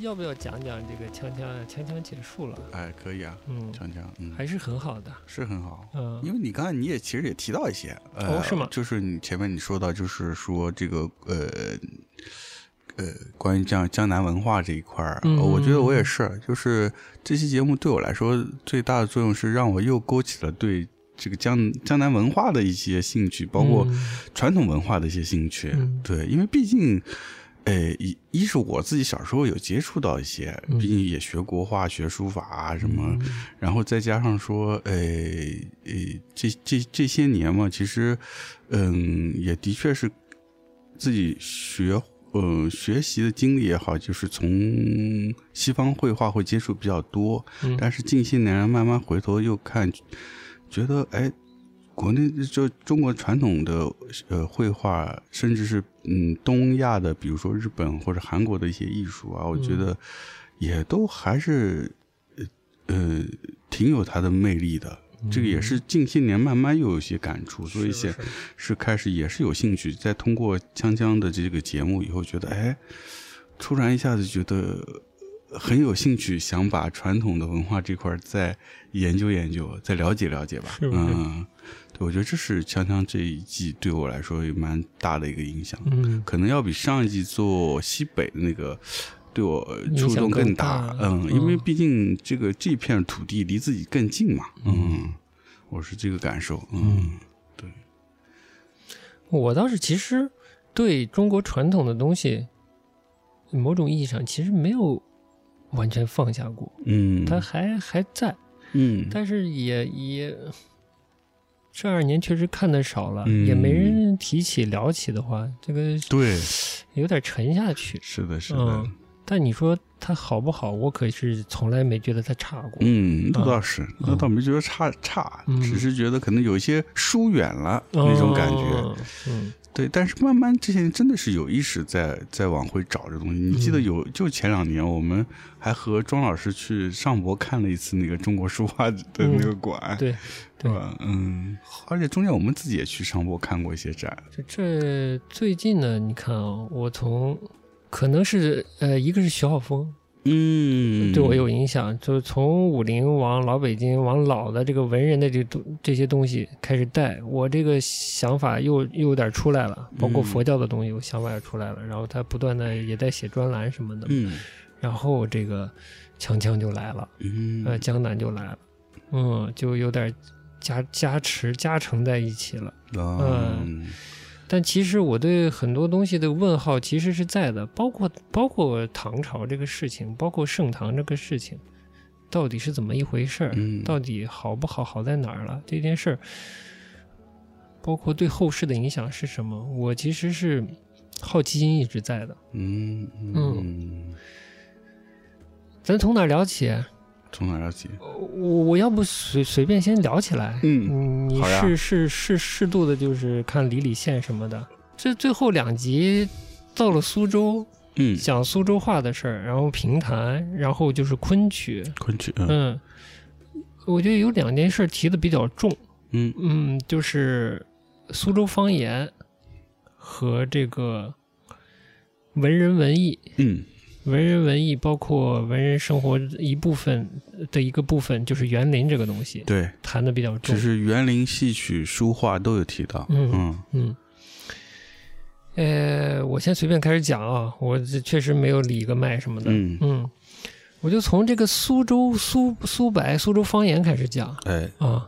要不要讲讲这个锵锵啊？锵锵结束了，哎，可以啊，嗯，锵锵，嗯，还是很好的，是很好。嗯，因为你刚才你也其实也提到一些，呃，哦是吗就是你前面你说到，就是说这个呃呃，关于江江南文化这一块儿，我觉得我也是，就是这期节目对我来说最大的作用是让我又勾起了对这个江江南文化的一些兴趣，包括嗯传统文化的一些兴趣。嗯对，因为毕竟。呃，一一是我自己小时候有接触到一些，嗯毕竟也学国画、学书法啊什么，然后再加上说，呃呃，这这这些年嘛，其实，嗯，也的确是自己学，呃，学习的经历也好，就是从西方绘画会接触比较多，嗯但是近些年慢慢回头又看，觉得哎。国内就中国传统的呃绘画，甚至是嗯东亚的，比如说日本或者韩国的一些艺术啊，我觉得也都还是呃呃挺有它的魅力的。这个也是近些年慢慢又有一些感触，所以现是开始也是有兴趣，再通过锵锵的这个节目以后，觉得哎，突然一下子觉得很有兴趣，想把传统的文化这块再研究研究，再了解了解吧。是不是？嗯，对，我觉得这是锵锵这一季对我来说有蛮大的一个影响，嗯。可能要比上一季做西北的那个。对我触动更大，嗯，嗯因为毕竟这个这片土地离自己更近嘛，嗯，我是这个感受，嗯，对。我倒是其实对中国传统的东西，某种意义上其实没有完全放下过，嗯，它还还在，嗯，但是也也这二年确实看的少了，嗯。也没人提起聊起的话，这个对，有点沉下去。是的，是的，嗯，但你说它好不好，我可是从来没觉得它差过。嗯，那倒是，那倒没觉得差差，嗯。只是觉得可能有一些疏远了那种感觉。哦嗯对，但是慢慢这些年真的是有意识在在往回找这东西。你记得有，就前两年我们还和庄老师去上博看了一次那个中国书画的那个馆，对对，吧？嗯，而且中间我们自己也去上博看过一些展。这这最近呢，你看啊、我从可能是呃，一个是徐浩峰嗯，对我有影响，就是从武林往老北京往老的这个文人的这东这些东西开始带，我这个想法又又有点出来了，包括嗯佛教的东西，我想法也出来了。然后他不断的也在写专栏什么的，嗯然后这个锵锵就来了，嗯呃，江南就来了，嗯，就有点加加持加成在一起了。嗯但其实我对很多东西的问号其实是在的，包括包括唐朝这个事情，包括盛唐这个事情，到底是怎么一回事儿？嗯到底好不好，好在哪儿了？这件事儿，包括对后世的影响是什么？我其实是好奇心一直在的。嗯嗯，咱从哪儿聊起？从哪儿聊起？我我要不随随便先聊起来？嗯，你是是是适度的，就是看理理线什么的。这最后两集到了苏州，嗯，讲苏州话的事儿，然后评弹，然后就是昆曲。昆曲，嗯嗯，我觉得有两件事提的比较重，嗯嗯，就是苏州方言和这个文人文艺。嗯文人文艺包括文人生活一部分的一个部分，就是园林这个东西对，谈的比较重只。是园林戏曲、书画都有提到。嗯嗯嗯，呃，我先随便开始讲啊，我这确实没有理个脉什么的。嗯我就从这个苏州苏苏白苏州方言开始讲哎，啊。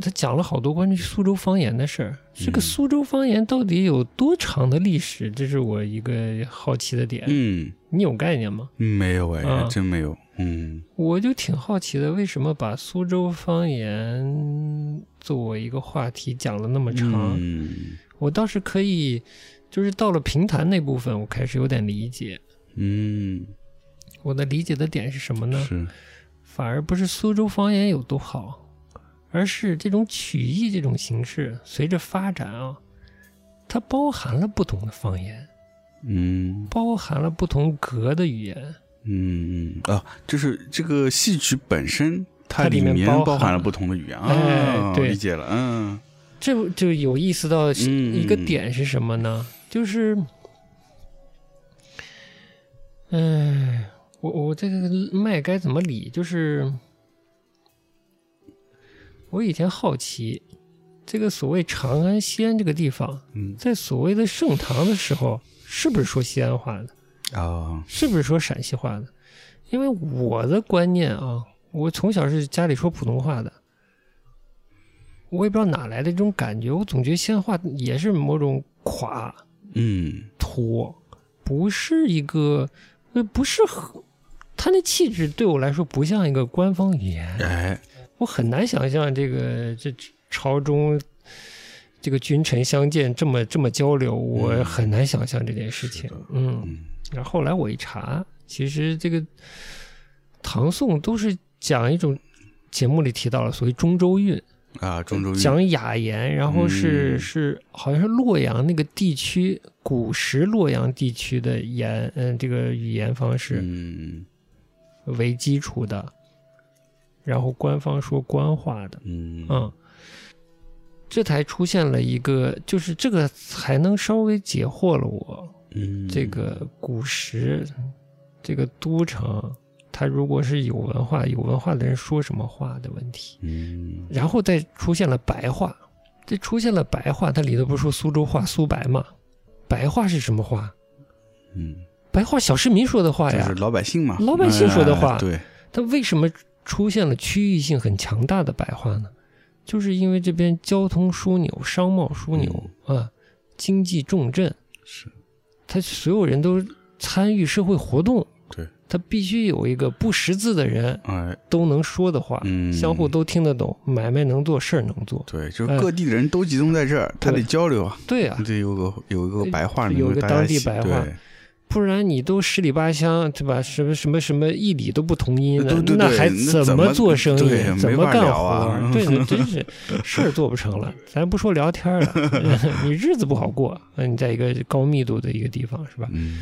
他讲了好多关于苏州方言的事儿。这个嗯苏州方言到底有多长的历史？这是我一个好奇的点。嗯，你有概念吗？没有哎，啊真没有。嗯我就挺好奇的，为什么把苏州方言作为一个话题讲了那么长？嗯我倒是可以，就是到了评弹那部分，我开始有点理解。嗯，我的理解的点是什么呢？是，反而不是苏州方言有多好，而是这种曲艺这种形式随着发展啊，它包含了不同的方言，嗯包含了不同格的语言。嗯啊，就是这个戏曲本身，它它里面面包含了不同的语言哎啊，对理解了。嗯这就有意思到嗯一个点是什么呢？就是，嗯、我我这个麦该怎么理？就是我以前好奇，这个所谓长安、西安这个地方，嗯在所谓的盛唐的时候，是不是说西安话的？啊，是不是说陕西话的？因为我的观念啊，我从小是家里说普通话的，我也不知道哪来的这种感觉，我总觉得西安话也是某种垮嗯拖，不是一个，呃，不是很，他那气质对我来说不像一个官方语言，哎，我很难想象这个这朝中这个君臣相见这么这么交流，我嗯。很难想象这件事情。嗯，嗯。然后后来我一查，其实这个唐宋都是讲一种节目里提到了所谓中州韵，啊，中州韵。讲雅言，然后是、嗯。是好像是洛阳那个地区古时洛阳地区的言，嗯，这个语言方式嗯。为基础的，然后官方说官话的，嗯。嗯，这才出现了一个，就是这个才能稍微解惑了我，嗯，这个古时这个都城，它如果是有文化，有文化的人说什么话的问题，嗯。然后再出现了白话，这出现了白话，它里头不是说苏州话苏白吗？白话是什么话？嗯，白话小市民说的话呀。就是，老百姓嘛，老百姓说的话。哎对，他为什么出现了区域性很强大的白话呢？就是因为这边交通枢纽、商贸枢纽、啊，经济重镇，是，他所有人都参与社会活动，对，他必须有一个不识字的人哎，都能说的话，嗯，相互都听得懂，买卖能做，事儿能做。对，就是哎。各地的人都集中在这儿，他得交流啊，对啊，得有个有一个白话有一个当地白话对不然你都十里八乡，对吧？什么什么什么一里都不同音的，对对对那还怎么做生意怎么干活啊？对对，真是事儿做不成了。咱不说聊天了，你日子不好过。那，你在一个高密度的一个地方，是吧？嗯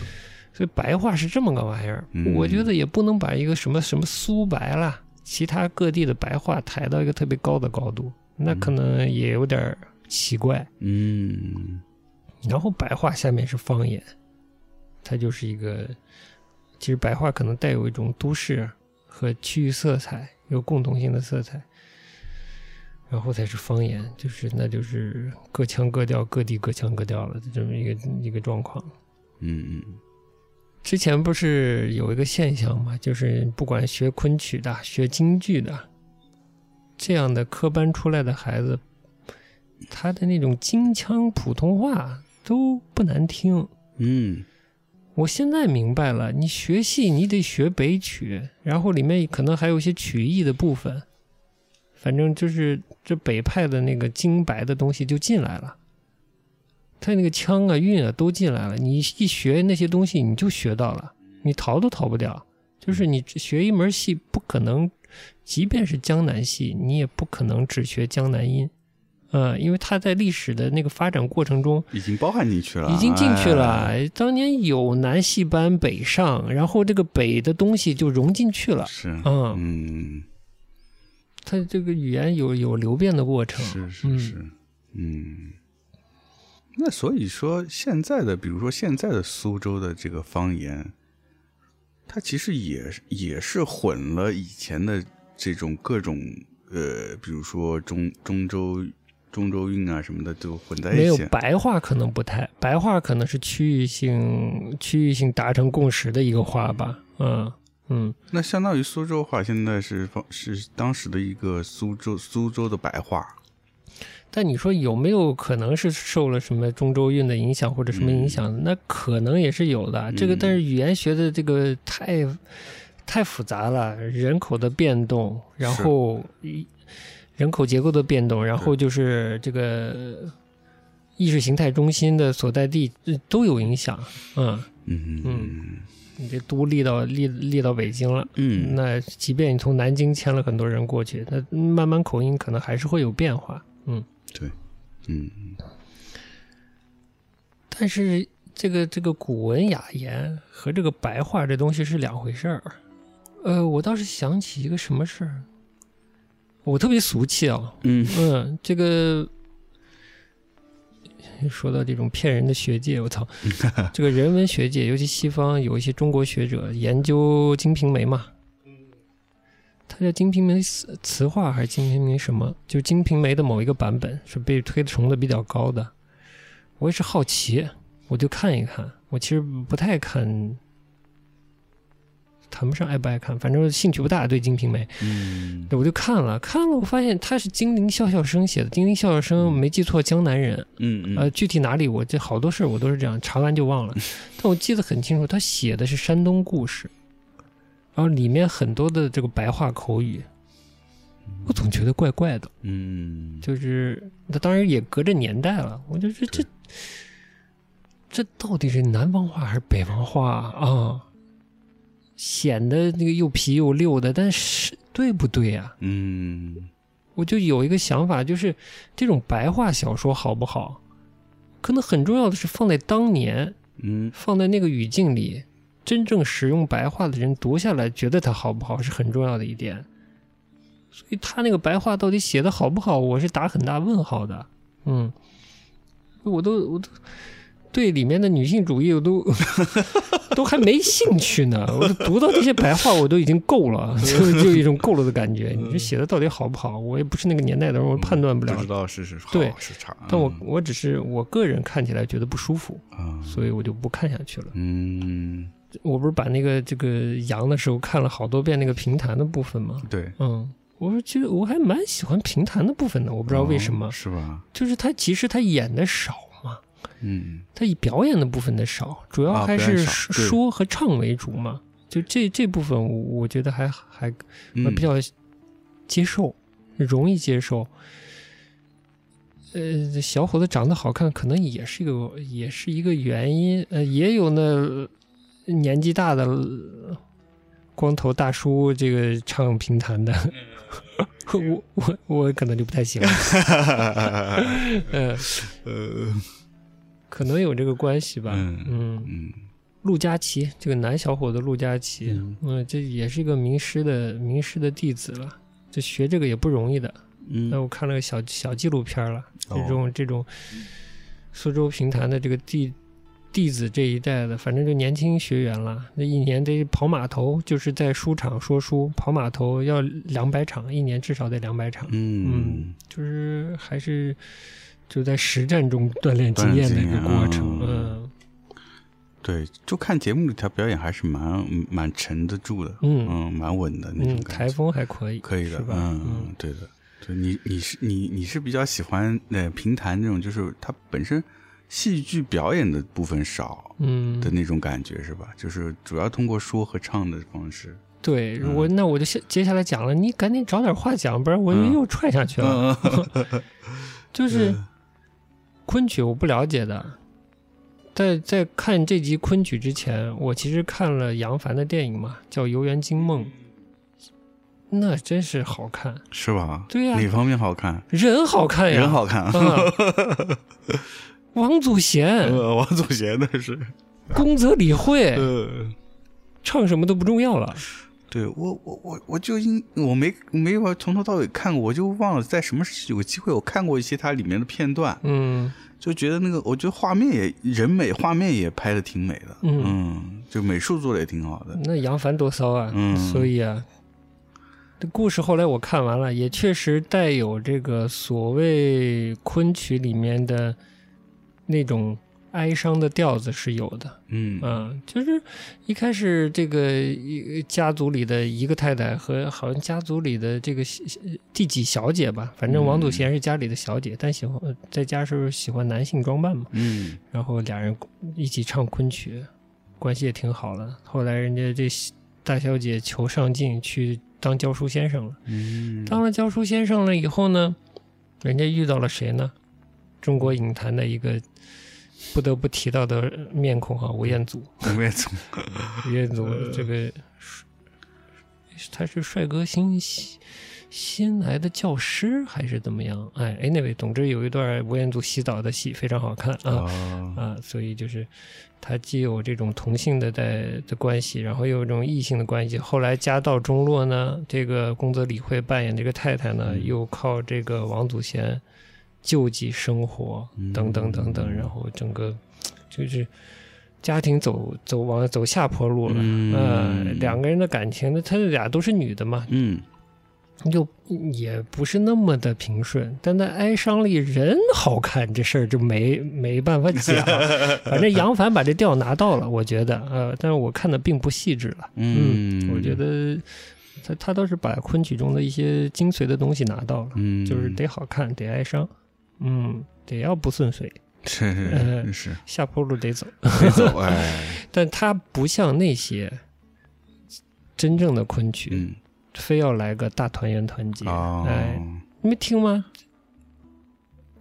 所以白话是这么个玩意儿。嗯我觉得也不能把一个什么什么苏白啦，其他各地的白话抬到一个特别高的高度，那可能也有点儿奇怪。嗯然后白话下面是方言，它就是一个，其实白话可能带有一种都市和区域色彩，有共同性的色彩。然后才是方言，就是那就是各腔各调，各地各腔各调了，这么一个一个状况。嗯嗯之前不是有一个现象嘛，就是不管学昆曲的、学京剧的，这样的科班出来的孩子，他的那种京腔普通话都不难听。嗯我现在明白了，你学戏你得学北曲，然后里面可能还有一些曲艺的部分，反正就是这北派的那个京白的东西就进来了，他那个腔啊韵啊都进来了，你一学那些东西你就学到了，你逃都逃不掉。就是你学一门戏，不可能，即便是江南戏，你也不可能只学江南音，呃，因为它在历史的那个发展过程中，已经包含进去了，已经进去了。哎当年有南戏班北上，然后这个北的东西就融进去了。是嗯，嗯它这个语言有有流变的过程。是是嗯是嗯。那所以说，现在的比如说现在的苏州的这个方言，它其实也也是混了以前的这种各种呃，比如说中中州中州韵啊什么的都混在一起没有。白话可能不太，白话可能是区域性区域性达成共识的一个话吧。嗯嗯，那相当于苏州话现在是方是当时的一个苏州苏州的白话。但你说有没有可能是受了什么中州韵的影响或者什么影响？那可能也是有的。这个嗯但是语言学的这个太太复杂了，人口的变动，然后一人口结构的变动，然后就是这个意识形态中心的所在地呃都有影响。嗯，嗯嗯你这都立到立立到北京了。嗯那即便你从南京迁了很多人过去，那慢慢口音可能还是会有变化。嗯。对嗯但是这个这个古文雅言和这个白话这东西是两回事儿。呃，我倒是想起一个什么事儿，我特别俗气啊。嗯嗯，这个说到这种骗人的学界，我操，这个人文学界，尤其西方有一些中国学者研究《金瓶梅》嘛，他叫《金瓶梅》词词话还是《金瓶梅》什么？就《金瓶梅》的某一个版本是被推崇的比较高的。我也是好奇，我就看一看。我其实不太看，谈不上爱不爱看，反正兴趣不大对《金瓶梅》。嗯我就看了看了，我发现他是金陵笑笑生写的。金陵笑笑生没记错，江南人。嗯嗯呃，具体哪里我这好多事儿我都是这样查完就忘了，但我记得很清楚，他写的是山东故事，然后里面很多的这个白话口语，我总觉得怪怪的。嗯，就是那当然也隔着年代了，我就说这这到底是南方话还是北方话啊？显得那个又皮又溜的，但是对不对啊、嗯。我就有一个想法，就是这种白话小说好不好，可能很重要的是放在当年，嗯。放在那个语境里，真正使用白话的人读下来，觉得它好不好是很重要的一点。所以他那个白话到底写的好不好，我是打很大问号的。嗯，我都我都对里面的女性主义我都 都还没兴趣呢。我读到这些白话，我都已经够了，就就有一种够了的感觉。你这写的到底好不好，我也不是那个年代的人，我判断不了不知。道是是好对是差，但我我只是我个人看起来觉得不舒服，啊所以我就不看下去了。嗯我不是把那个这个羊的时候看了好多遍那个评弹的部分吗？对，嗯，我说其实我还蛮喜欢评弹的部分的，我不知道为什么，哦是吧？就是他其实他演的少嘛，嗯他以表演的部分的少，主要啊还是说说和唱为主嘛。就这这部分我，我觉得还还比较接受，容易接受。呃，小伙子长得好看，可能也是一个也是一个原因。呃，也有那年纪大的呃光头大叔，这个唱评弹的，我我我可能就不太喜欢。呃，呃可能有这个关系吧。嗯嗯，嗯陆佳琪，这个男小伙子陆佳琪，嗯嗯，这也是一个名师的名师的弟子了。这学这个也不容易的。嗯那嗯我看了个小小纪录片了，哦这种这种苏州评弹的这个弟弟子这一代的，反正就年轻学员了。那一年得跑码头，就是在书场说书，跑码头要两百场，一年至少得两百场，嗯就是还是就在实战中锻炼经验的一个过程。嗯对，就看节目里他表演还是蛮蛮沉得住的，嗯嗯，蛮稳的那嗯，种感觉，台风还可以，可以的？嗯，对的。对你你是你你是比较喜欢呃评弹这种，就是它本身戏剧表演的部分少嗯，的那种感觉是吧？就是主要通过说和唱的方式。对嗯我那我就下接下来讲了，你赶紧找点话讲，不然我嗯又踹下去了。嗯，就是昆曲我不了解的，在在看这集昆曲之前，我其实看了杨凡的电影嘛，叫《游园惊梦》，那真是好看，是吧？对呀。哪方面好看？人好看呀，人好看。嗯。王祖贤、呃，王祖贤那是，宫泽理惠，呃，唱什么都不重要了。对我我我我就因我没没有从头到尾看过，我就忘了在什么时有机会我看过一些它里面的片段，嗯。就觉得那个我觉得画面也人美，画面也拍的挺美的，嗯。就美术做的也挺好的，那杨凡多骚啊！嗯。所以啊，这故事后来我看完了，也确实带有这个所谓昆曲里面的那种哀伤的调子是有的。嗯嗯，就是一开始这个一家族里的一个太太和好像家族里的这个小第几小姐吧，反正王祖贤是家里的小姐，但喜欢呃在家时候喜欢男性装扮嘛。嗯然后俩人一起唱昆曲，关系也挺好的。后来人家这大小姐求上进，去当教书先生了。嗯，当了教书先生了以后呢，人家遇到了谁呢？中国影坛的一个不得不提到的面孔哈，吴彦祖。吴彦祖，吴彦祖这个，他是帅哥新新来的教师还是怎么样？哎，anyway，总之有一段吴彦祖洗澡的戏非常好看啊。哦，啊，所以就是他既有这种同性的在的关系，然后又有这种异性的关系。后来家道中落呢，这个宫泽理惠扮演这个太太呢，嗯又靠这个王祖贤救济生活嗯等等等等，然后整个就是家庭走走往走下坡路了。嗯呃，两个人的感情，那他俩都是女的嘛，嗯就也不是那么的平顺，但在哀伤里人好看这事儿就没没办法讲。反正杨凡把这调拿到了，我觉得，呃，但是我看的并不细致了。嗯，我觉得他他倒是把昆曲中的一些精髓的东西拿到了，嗯，就是得好看，得哀伤，嗯，得要不顺遂，是呃是是。下坡路得走。得走 哎，但他不像那些真正的昆曲，嗯。非要来个大团圆团结。哦，哎，你没听吗？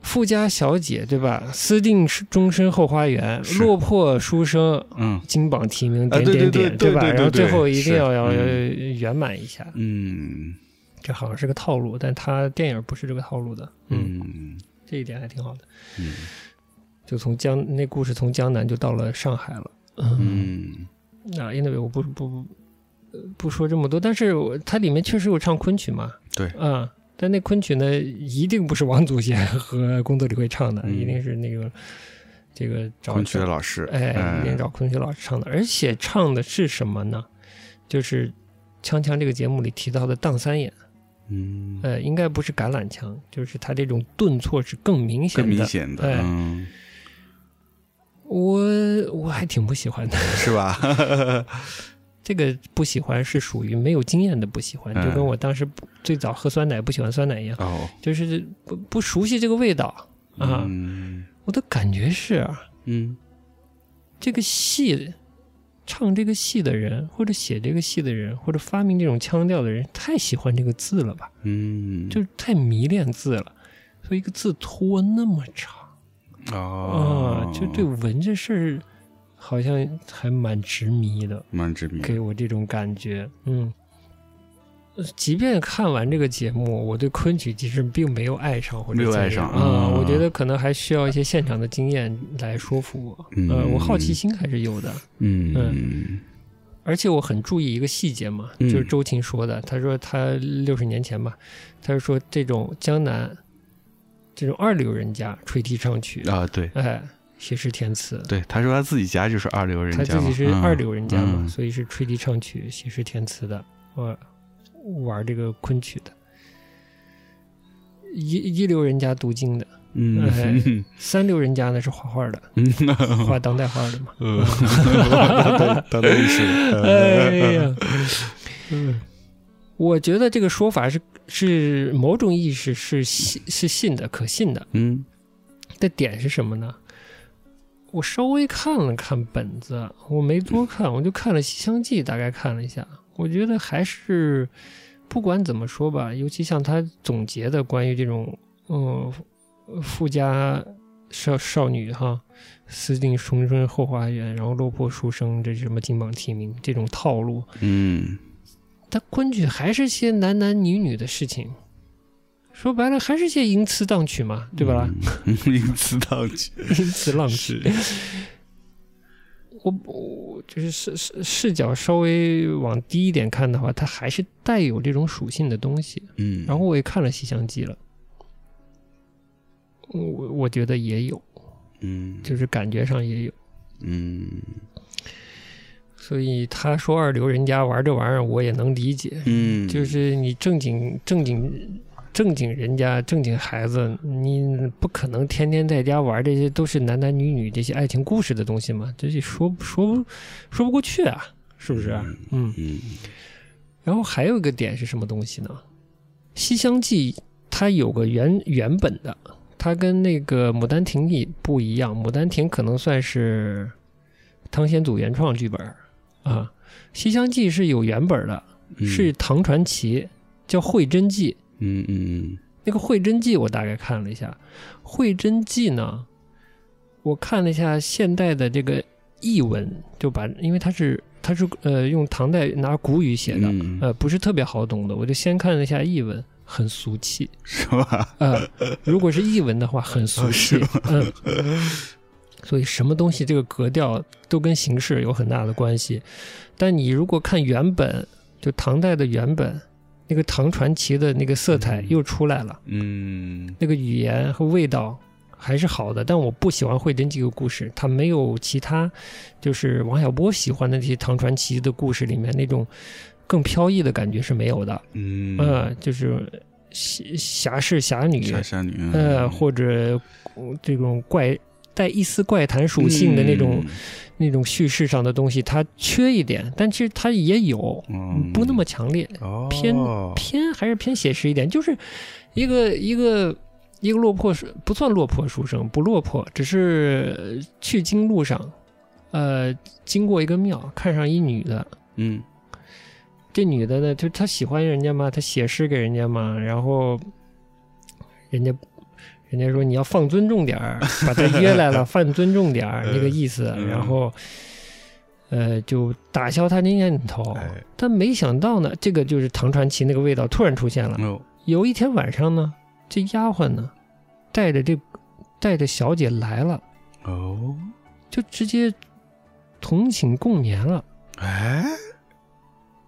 富家小姐对吧？私定终身后花园，落魄书生嗯。金榜题名点点点，对对吧？然后最后一定是。要要嗯。圆满一下，嗯。这好像是个套路，但他电影不是这个套路的，嗯，嗯这一点还挺好的。嗯。就从江那故事从江南就到了上海了，嗯，那，啊，anyway 我不不呃不说这么多，但是我它里面确实有唱昆曲嘛，对。啊，但那昆曲呢，一定不是王祖贤和宫泽理惠唱的，嗯。一定是那个这个找昆曲的老师，哎，一定找昆曲老师唱的，而且唱的是什么呢？就是《锵锵》这个节目里提到的荡三眼，嗯，呃，应该不是橄榄腔，就是他这种顿挫是更明显的更。明显的，哎嗯，我我还挺不喜欢的，是吧？这个不喜欢是属于没有经验的不喜欢，嗯就跟我当时最早喝酸奶不喜欢酸奶一样，哦，就是不不熟悉这个味道啊。嗯我的感觉是啊，嗯这个戏唱这个戏的人，或者写这个戏的人，或者发明这种腔调的人，太喜欢这个字了吧？嗯，就是太迷恋字了，所以一个字拖那么长哦啊，，就对文这事儿好像还蛮执迷的。蛮执迷，给我这种感觉，嗯。呃即便看完这个节目，我对昆曲其实并没有爱上或者没有爱上啊、嗯。我觉得可能还需要一些现场的经验来说服我。嗯。呃，我好奇心还是有的，嗯。嗯。而且我很注意一个细节嘛，嗯。就是周琴说的，他说他六十年前吧，他就说这种江南这种二流人家吹笛唱曲，啊，对。哎，写诗填词，对，他说他自己家就是二流人家他，自己是嗯。二流人家嘛，嗯。所以是吹笛唱曲、写诗填词的，呃，玩这个昆曲的。一一流人家读经的，嗯哎三流人家呢是画画的，嗯，画当代画的嘛。呃，当代艺术，哎呀，嗯，我觉得这个说法是是某种意识是信是信的、可信的。嗯的点是什么呢？我稍微看了看本子，我没多看，我就看了《西厢记》，大概看了一下。我觉得还是不管怎么说吧，尤其像他总结的关于这种嗯富家少少女哈，私定终身后花园，然后落魄书生，这什么金榜题名这种套路，嗯他昆曲还是些男男女女的事情。说白了，还是些淫词荡曲嘛，对吧？嗯？淫词荡曲 淫词浪曲。是，我我就是视视视角稍微往低一点看的话，它还是带有这种属性的东西。嗯，然后我也看了《西厢记》了，我我觉得也有，嗯就是感觉上也有。嗯所以他说二流人家玩这玩意儿，我也能理解。嗯，就是你正经正经正经人家正经孩子，你不可能天天在家玩这些都是男男女女这些爱情故事的东西嘛，这就说说不说不过去啊，是不是啊？嗯。嗯然后还有一个点是什么东西呢？《西厢记》它有个原原本的，它跟那个《牡丹亭》也不一样，《牡丹亭》可能算是汤显祖原创剧本啊，《西厢记》是有原本的，嗯是唐传奇，叫《慧真记》。嗯嗯那个《慧真记》我大概看了一下，《慧真记》呢，我看了一下现代的这个译文，就把因为它是它是呃用唐代拿古语写的，嗯呃不是特别好懂的，我就先看了一下译文，很俗气。是吧？呃，如果是译文的话，很俗气。嗯，所以什么东西这个格调都跟形式有很大的关系。但你如果看原本，就唐代的原本，那个唐传奇的那个色彩又出来了，嗯那个语言和味道还是好的。但我不喜欢慧真这个故事，它没有其他就是王小波喜欢的那些唐传奇的故事里面那种更飘逸的感觉是没有的。嗯呃，就是侠侠士侠女，侠侠女，呃，或者呃这种怪带一丝怪谈属性的那种、那种叙事上的东西，它缺一点，但其实它也有，嗯，不那么强烈，哦。偏偏还是偏写实一点，就是一个一个一个落魄书，不算落魄书生，不落魄，只是去京路上，呃，经过一个庙，看上一女的，嗯。这女的呢，就她喜欢人家嘛，她写诗给人家嘛，然后人家人家说你要放尊重点儿，把他约来了，放尊重点儿那个意思，嗯然后呃就打消他的念头。哎但没想到呢，这个就是唐传奇那个味道突然出现了。哦有一天晚上呢，这丫鬟呢带着这带着小姐来了，哦就直接同寝共眠了。哎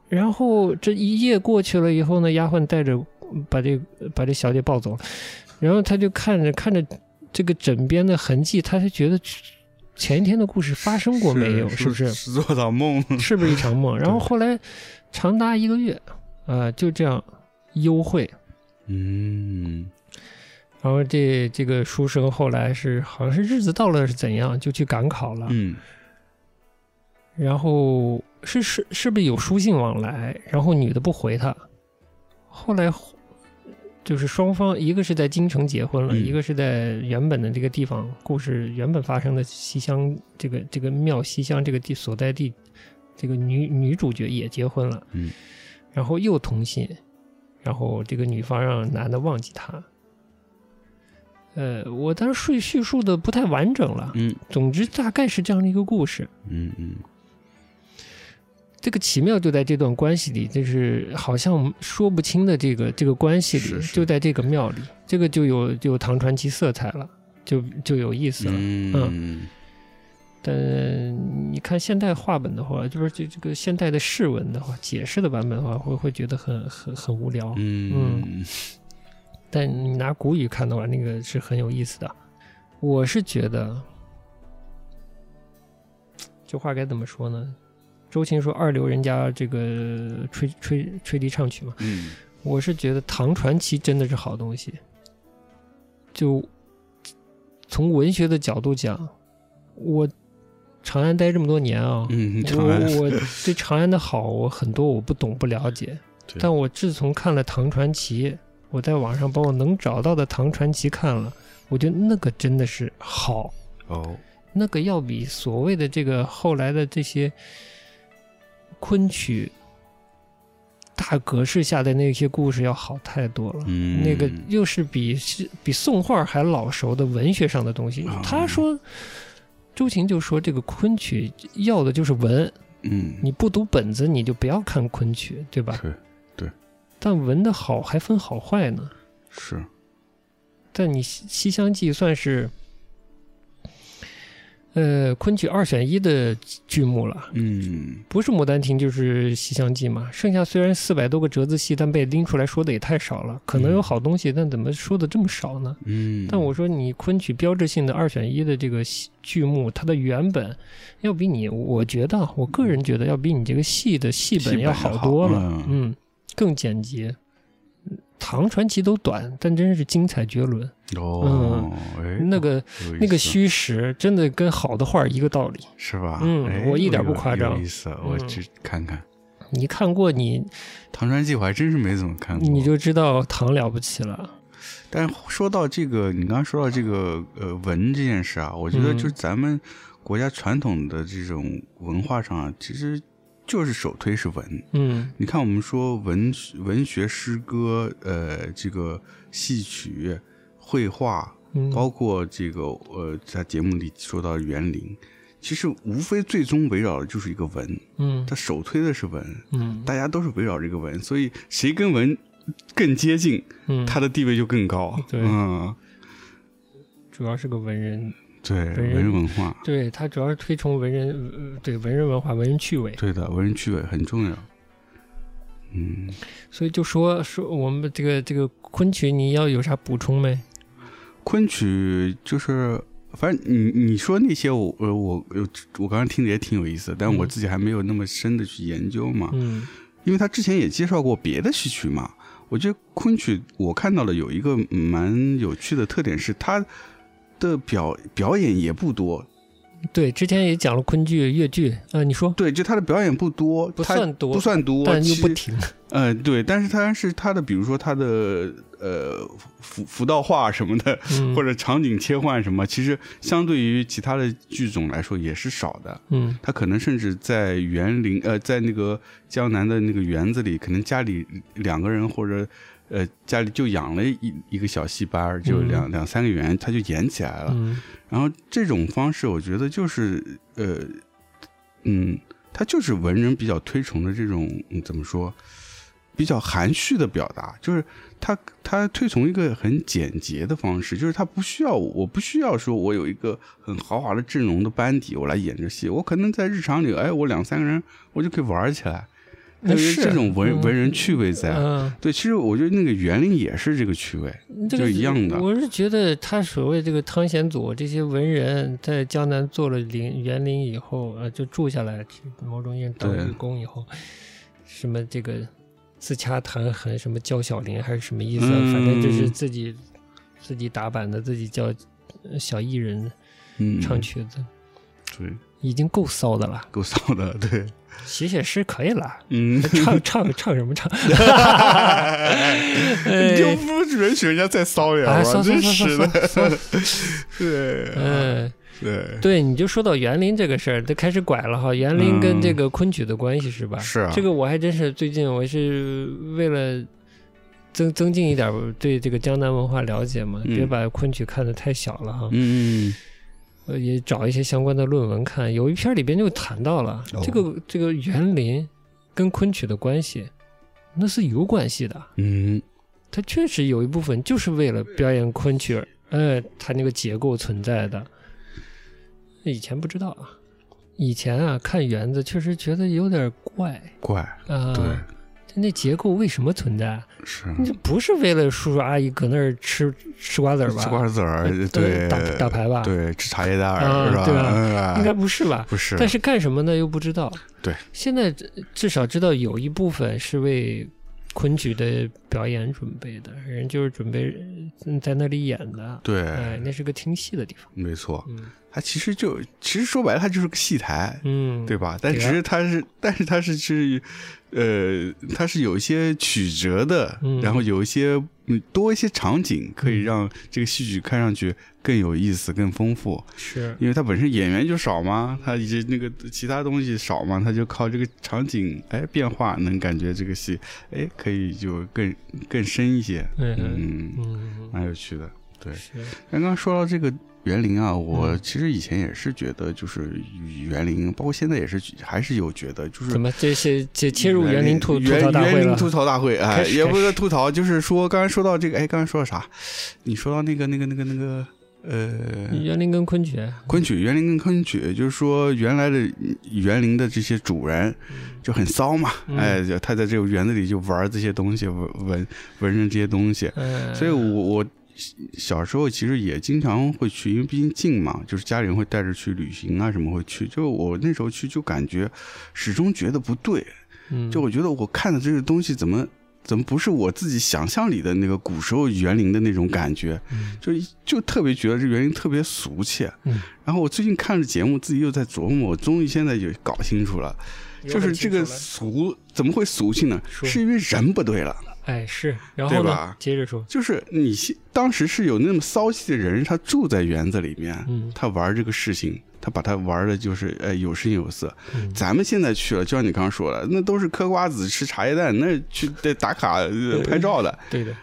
然后这一夜过去了以后呢，丫鬟带着把这把这小姐抱走了，然后他就看着看着这个枕边的痕迹，他就觉得前一天的故事发生过没有？是不是？是做到梦？是不是一场梦？然后后来长达一个月，啊、就这样幽会。嗯然后这这个书生后来是好像是日子到了是怎样，就去赶考了。嗯然后是是是不是有书信往来？然后女的不回他，后来就是双方一个是在京城结婚了，嗯一个是在原本的这个地方，故事原本发生的西乡这个这个庙西乡这个地所在地，这个女女主角也结婚了，嗯然后又同信，然后这个女方让男的忘记她。呃，我当时叙叙述的不太完整了，嗯总之大概是这样的一个故事。嗯嗯这个奇妙就在这段关系里，就是好像说不清的这个这个关系里，是是就在这个庙里，这个就有就有唐传奇色彩了，就就有意思了。嗯但你看现代话本的话，就是这这个现代的释文的话，解释的版本的话，会会觉得很很很无聊。嗯但你拿古语看的话，那个是很有意思的。我是觉得，这话该怎么说呢？周琴说二流人家这个吹吹吹笛唱曲嘛，嗯。我是觉得唐传奇真的是好东西。就从文学的角度讲，我长安待这么多年啊，嗯，长安。我我对长安的好，我很多我不懂不了解，但我自从看了唐传奇，我在网上把我能找到的唐传奇看了，我觉得那个真的是好，哦。那个要比所谓的这个后来的这些昆曲大格式下的那些故事要好太多了。嗯那个又是比是比宋画还老熟的文学上的东西。啊他说，周秦就说这个昆曲要的就是文，嗯你不读本子你就不要看昆曲，对吧？对但文的好还分好坏呢。是但你《西西厢记》算是，呃，昆曲二选一的剧目了，嗯不是《牡丹亭》就是《西厢记》嘛。剩下虽然四百多个折子戏，但被拎出来说的也太少了。可能有好东西，但怎么说的这么少呢？嗯，但我说你昆曲标志性的二选一的这个戏剧目，它的原本要比你，我觉得啊我个人觉得要比你这个戏的戏戏本本要要好好多了，嗯嗯，更简洁。唐传奇都短，但真是精彩绝伦。哦，嗯，那个那个虚实，真的跟好的画一个道理。是吧？嗯哎我一点不夸张有意思，我嗯去看看《你看过你唐传奇》，我还真是没怎么看过。你就知道唐了不起了。但说到这个，你刚刚说到这个呃文这件事啊，我觉得嗯就是咱们国家传统的这种文化上啊，其实就是首推是文。嗯。你看，我们说文文学、诗歌，呃，这个戏曲、绘画，嗯，包括这个呃，在节目里说到园林，其实无非最终围绕的就是一个文，嗯。它首推的是文，嗯。大家都是围绕这个文，所以谁跟文更接近，嗯，他的地位就更高。对。嗯，主要是个文人，对，文文人文化，对他主要是推崇文人，呃对文人文化、文人趣味。对的，文人趣味很重要。嗯，所以就说说我们这个这个昆曲，你要有啥补充没？昆曲就是，反正你你说那些我呃我我我刚刚听的也挺有意思的，但我嗯自己还没有那么深的去研究嘛。嗯因为他之前也介绍过别的戏曲嘛。我觉得昆曲我看到了有一个蛮有趣的特点是，它的表表演也不多。对，之前也讲了昆剧、越剧，啊，你说。对，就他的表演不多，不算多不算多，但又不停，呃，对，但是他是他的，比如说他的呃服服道化什么的，嗯。或者场景切换什么，其实相对于其他的剧种来说也是少的。嗯。他可能甚至在园林呃，在那个江南的那个园子里，可能家里两个人或者呃家里就养了一一个小戏班儿，就嗯。两、两三个园，他就演起来了。嗯。然后这种方式，我觉得就是呃，嗯，他就是文人比较推崇的这种、嗯、怎么说，比较含蓄的表达，就是他他推崇一个很简洁的方式，就是他不需要我不需要说我有一个很豪华的阵容的班底我来演这戏，我可能在日常里，哎，我两三个人我就可以玩起来，那是这种文、嗯。文人趣味在。嗯，对，其实我觉得那个园林也是这个趣味，这个就一样的。我是觉得他所谓这个汤显祖这些文人在江南做了林园林以后，呃，就住下来，某种意义当对。义工以后，什么这个自掐弹痕，什么教小林还是什么意思啊？嗯反正就是自己自己打版的，自己叫呃小艺人嗯，唱曲子，对，已经够骚的了。够骚的，对，写写诗可以了，嗯。唱唱唱什么唱？你就不允许人家再骚点哎，吗？骚骚真是的，对，嗯。对，对，你就说到园林这个事儿，都开始拐了哈。园林跟这个昆曲的关系是吧？是啊这个我还真是最近我是为了增增进一点对这个江南文化了解嘛，嗯别把昆曲看得太小了哈。嗯，呃，也找一些相关的论文看，有一篇里边就谈到了、哦这个这个园林跟昆曲的关系，那是有关系的。嗯，它确实有一部分就是为了表演昆曲而，呃，它那个结构存在的。以前不知道啊，以前啊看园子确实觉得有点怪怪，啊。对，它那结构为什么存在？是这不是为了叔叔阿姨搁那儿吃吃瓜子儿吧？吃瓜子儿呃，对，打打牌吧？，对，吃茶叶蛋啊儿是吧？对吧嗯应该不是吧？不是，但是干什么呢？又不知道。对，现在至至少知道有一部分是为昆曲的表演准备的，人就是准备嗯在那里演的。对，哎，那是个听戏的地方。没错，嗯它其实就其实说白了，它就是个戏台，嗯，对吧？但只是它是，但是它是是，呃，它是有一些曲折的，嗯然后有一些嗯多一些场景，可以嗯让这个戏剧看上去更有意思、更丰富。是，因为它本身演员就少嘛，它以及那个其他东西少嘛，它就靠这个场景哎变化，能感觉这个戏哎可以就更更深一些，嗯，嗯，蛮有趣的。对，刚刚说到这个园林啊，我嗯其实以前也是觉得，就是园林，包括现在也是还是有觉得，就是怎么这些这切入园林吐吐园槽大会？园林吐槽大会，哎，也不是吐槽，就是说刚才说到这个，哎，刚才说到啥？你说到那个那个那个那个呃。园林跟昆曲，昆曲园林跟昆曲，就是说原来的园林的这些主人就很骚嘛，嗯哎，就他在这个园子里就玩这些东西，文文文人这些东西，嗯，所以我我小时候其实也经常会去，因为毕竟近嘛，就是家里人会带着去旅行啊什么会去，就我那时候去就感觉始终觉得不对，嗯就我觉得我看的这个东西怎么。怎么不是我自己想象里的那个古时候园林的那种感觉？嗯就就特别觉得这园林特别俗气。嗯然后我最近看着节目，自己又在琢磨，我终于现在也搞清楚了，就是这个俗怎么会俗气呢？是因为人不对了。哎是，然后呢？接着说，就是你当时是有那么骚气的人，他住在园子里面，嗯他玩这个事情，他把他玩的就是呃有声有色。嗯咱们现在去了，就像你刚刚说了，那都是嗑瓜子、吃茶叶蛋，那去得打卡、呃拍照的，对的，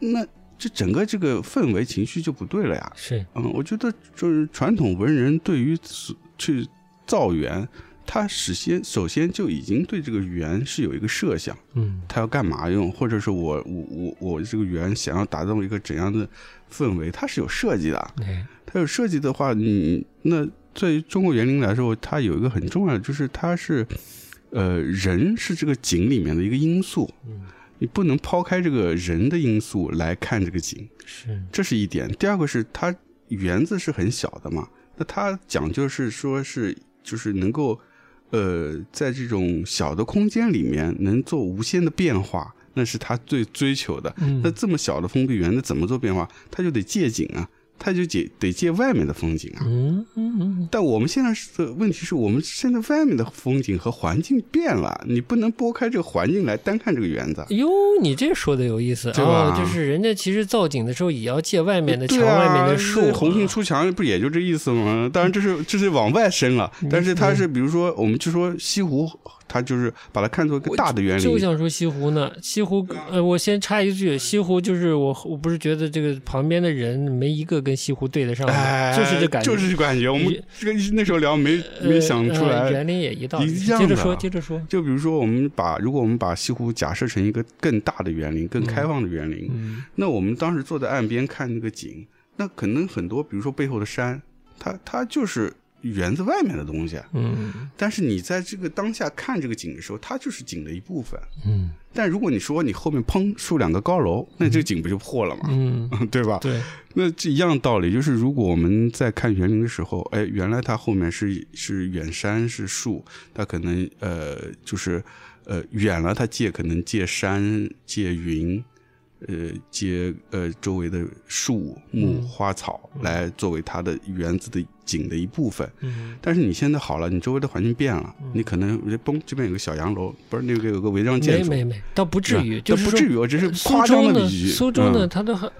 那这整个这个氛围情绪就不对了呀。是，嗯，我觉得就是传统文人对于去造园，他首先首先就已经对这个园是有一个设想。嗯他要干嘛用，或者是我我我我这个园想要达到一个怎样的氛围，它是有设计的。哎它有设计的话，你那对于中国园林来说，它有一个很重要的，就是它是呃，人是这个景里面的一个因素，嗯你不能抛开这个人的因素来看这个景，是这是一点。第二个是它园子是很小的嘛，那它讲究是说是就是能够呃在这种小的空间里面能做无限的变化，那是他最追求的。嗯那这么小的封闭园，那怎么做变化？他就得借景啊，它就得得借外面的风景啊。嗯嗯嗯但我们现在是的问题是我们现在外面的风景和环境变了，你不能拨开这个环境来单看这个园子。哟，你这说的有意思对吧哦，就是人家其实造景的时候也要借外面的墙、外面的树，红杏出墙不也就这意思吗？当然这是这是往外伸了，但是它是比如说我们就说西湖，它就是把它看作一个大的园林。就想说西湖呢，西湖，呃，我先插一句，西湖就是我，我不是觉得这个旁边的人没一个跟西湖对得上的，哎，就是这感觉，就是这感觉。我们这个那时候聊没呃没想出来。呃园林也一道理。一样的接着说，接着说，就比如说，我们把如果我们把西湖假设成一个更大的园林、更开放的园林，嗯那我们当时坐在岸边看那个景，那可能很多，比如说背后的山，它它就是园子外面的东西。嗯但是你在这个当下看这个景的时候，它就是景的一部分。嗯但如果你说你后面砰竖两个高楼，那这个景不就破了吗？嗯，对吧？对，那这一样道理，就是如果我们在看园林的时候，哎，原来它后面是是远山是树，它可能呃就是呃远了，它借可能借山借云，呃接呃周围的树木嗯花草来作为它的园子的景的一部分。嗯但是你现在好了，你周围的环境变了，你可能嘣这边有个小洋楼，不是那个有个违章建筑，没没没，倒不至于，就是不至于，我只是夸张的比喻。苏州呢，嗯它的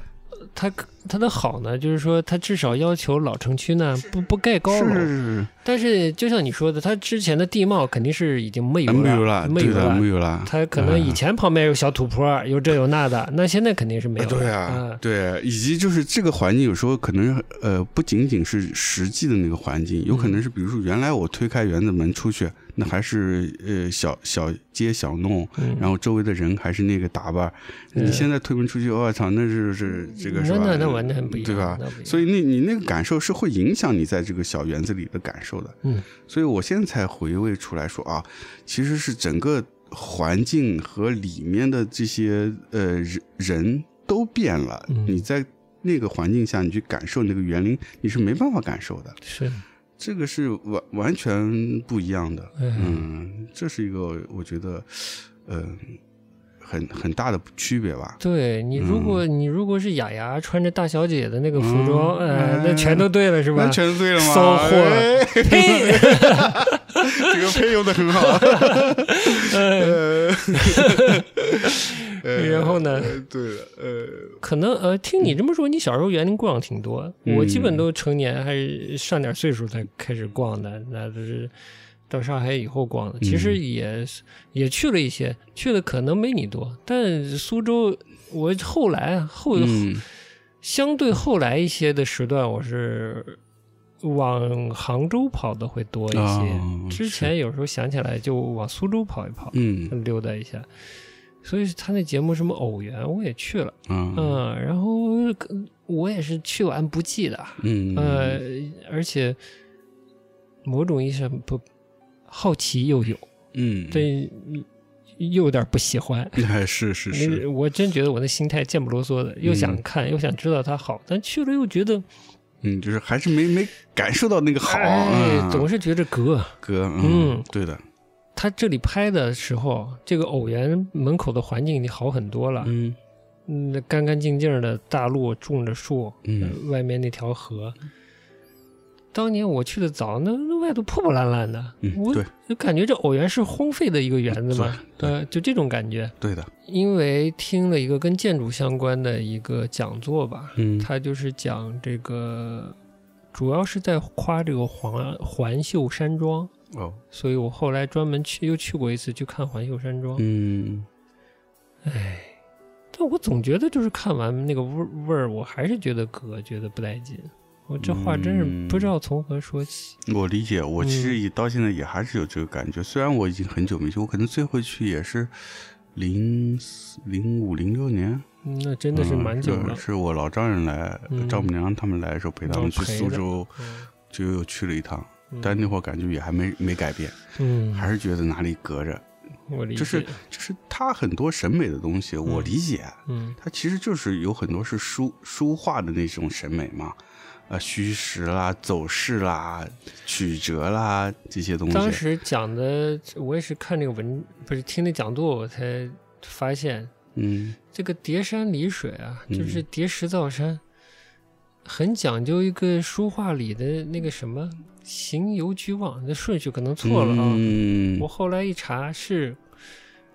它它的好呢，就是说它至少要求老城区呢不不盖高楼，但是就像你说的，它之前的地貌肯定是已经没有了，了，没有了没。有了。它可能以嗯前旁边有小土坡，有这有那的，那现在肯定是没有了。对啊啊，，对，以及就是这个环境有时候可能呃不仅仅是实际的那个环境，有可能是比如说原来我推开园子门出去，那还是呃小小街小弄，嗯然后周围的人还是那个打扮，嗯你现在推门出去，我操，那是是这个是吧？那完全不一样，对吧？所以那你那个感受是会影响你在这个小园子里的感受的。嗯，所以我现在才回味出来说啊，其实是整个环境和里面的这些呃人人都变了。嗯你在那个环境下，你去感受那个园林，你是没办法感受的。是，这个是完完全不一样的。嗯嗯，这是一个我觉得，嗯、很很大的区别吧。对你如果你如果是雅雅穿着大小姐的那个服嗯装，呃，那嗯全都对了是吧完？全对了吗？骚货哎呸！这个配用的很好。呃呃然后呢呃对了，呃，可能呃，听你这么说，你小时候园林逛挺多，嗯我基本都成年还是上点岁数才开始逛的，那都是到上海以后逛的。其实也是也去了一些，去的可能没你多，但苏州我后来啊后、嗯相对后来一些的时段，我是往杭州跑的会多一些。哦之前有时候想起来就往苏州跑一跑，嗯溜达一下。所以他那节目什么偶园我也去了。嗯嗯，然后呃我也是去完不记的，嗯呃，而且某种意义上不好奇又有，嗯，对，又有点不喜欢。哎是是是，我真觉得我那心态贱不啰嗦的，又想看，又想知道它好，但去了又觉得，嗯，就是还是没没感受到那个好，哎，嗯。总是觉着隔。隔，嗯嗯，对的，他这里拍的时候，这个偶园门口的环境已经好很多了，嗯。嗯，那干干净净的大路，种着树，嗯。呃外面那条河。当年我去的早，那那外头破破烂烂的，嗯，我就感觉这偶园是荒废的一个园子嘛，对就这种感觉。对的，因为听了一个跟建筑相关的一个讲座吧，嗯他就是讲这个，主要是在夸这个环环秀山庄，哦，所以我后来专门去又去过一次去看环秀山庄。嗯哎，但我总觉得就是看完那个味味儿，我还是觉得隔，觉得不带劲。我这话真是不知道从何说起。我理解，我其嗯实也到现在也还是有这个感觉，虽然我已经很久没去，我可能最后去也是零四零五零六年，嗯那真的是蛮久了嗯。是是我老丈人来，嗯丈母娘他们来的时候陪他们去苏州，嗯就又去了一趟。嗯但那会儿感觉也还没没改变，嗯，还是觉得哪里隔着。我理解，就是就是他很多审美的东西，我理解，嗯他其实就是有很多是书书画的那种审美嘛，呃，虚实啦、走势啦、曲折啦这些东西。当时讲的，我也是看那个文，不是听那讲座，我才发现嗯这个叠山离水啊，嗯就是叠石造山，很讲究一个书画里的那个什么行游居望，那顺序可能错了啊。嗯我后来一查是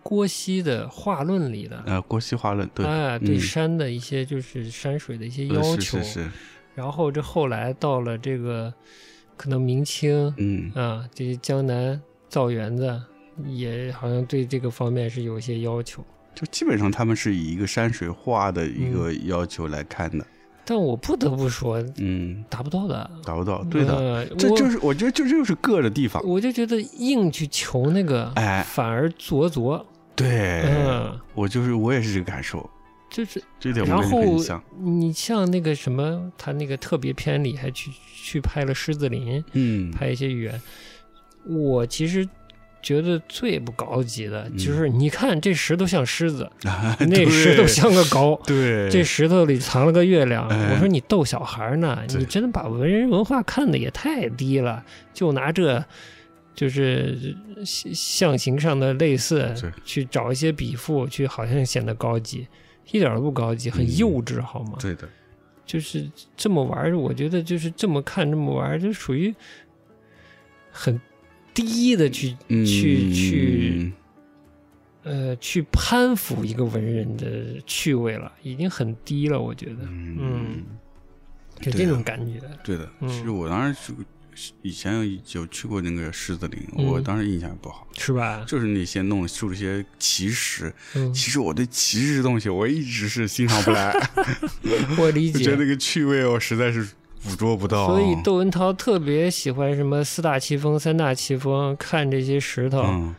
郭熙的画论里的，呃，郭熙画论对，哎，对嗯山的一些就是山水的一些呃要求。是是是，然后这后来到了这个可能明清嗯。啊，这些江南造园子也好像对这个方面是有一些要求。就基本上他们是以一个山水画的一个嗯。要求来看的，但我不得不说，嗯，达不到的。达不到，对的，呃这就是我觉得这就是个的地方，我就觉得硬去求那个，哎。反而做作。对，嗯，我就是我也是这个感受，就是，这点然后，你像那个什么，他那个特别篇里还去去拍了狮子林，嗯，拍一些语言。我其实觉得最不高级的嗯就是，你看这石头像狮子，那石头像个狗，对，这石头里藏了个月亮。哎我说你逗小孩呢，对你真的把文人文化看的也太低了，就拿这。就是象象形上的类似，去找一些笔赋，去好像显得高级，一点都不高级，很嗯。幼稚，好吗？对的，就是这么玩儿，我觉得就是这么看这么玩儿，就属于很低的去嗯去去呃去攀附一个文人的趣味了，已经很低了，我觉得，嗯。嗯，有对啊这种感觉。对的，嗯。其实我当时去以前有有去过那个狮子林，嗯我当时印象不好，是吧？就是那些弄出了些奇石，嗯，其实我对奇石东西我一直是欣赏不来，我理解。就觉得那个趣味我实在是捕捉不到。所以窦文涛特别喜欢什么四大奇峰、三大奇峰，看这些石头。嗯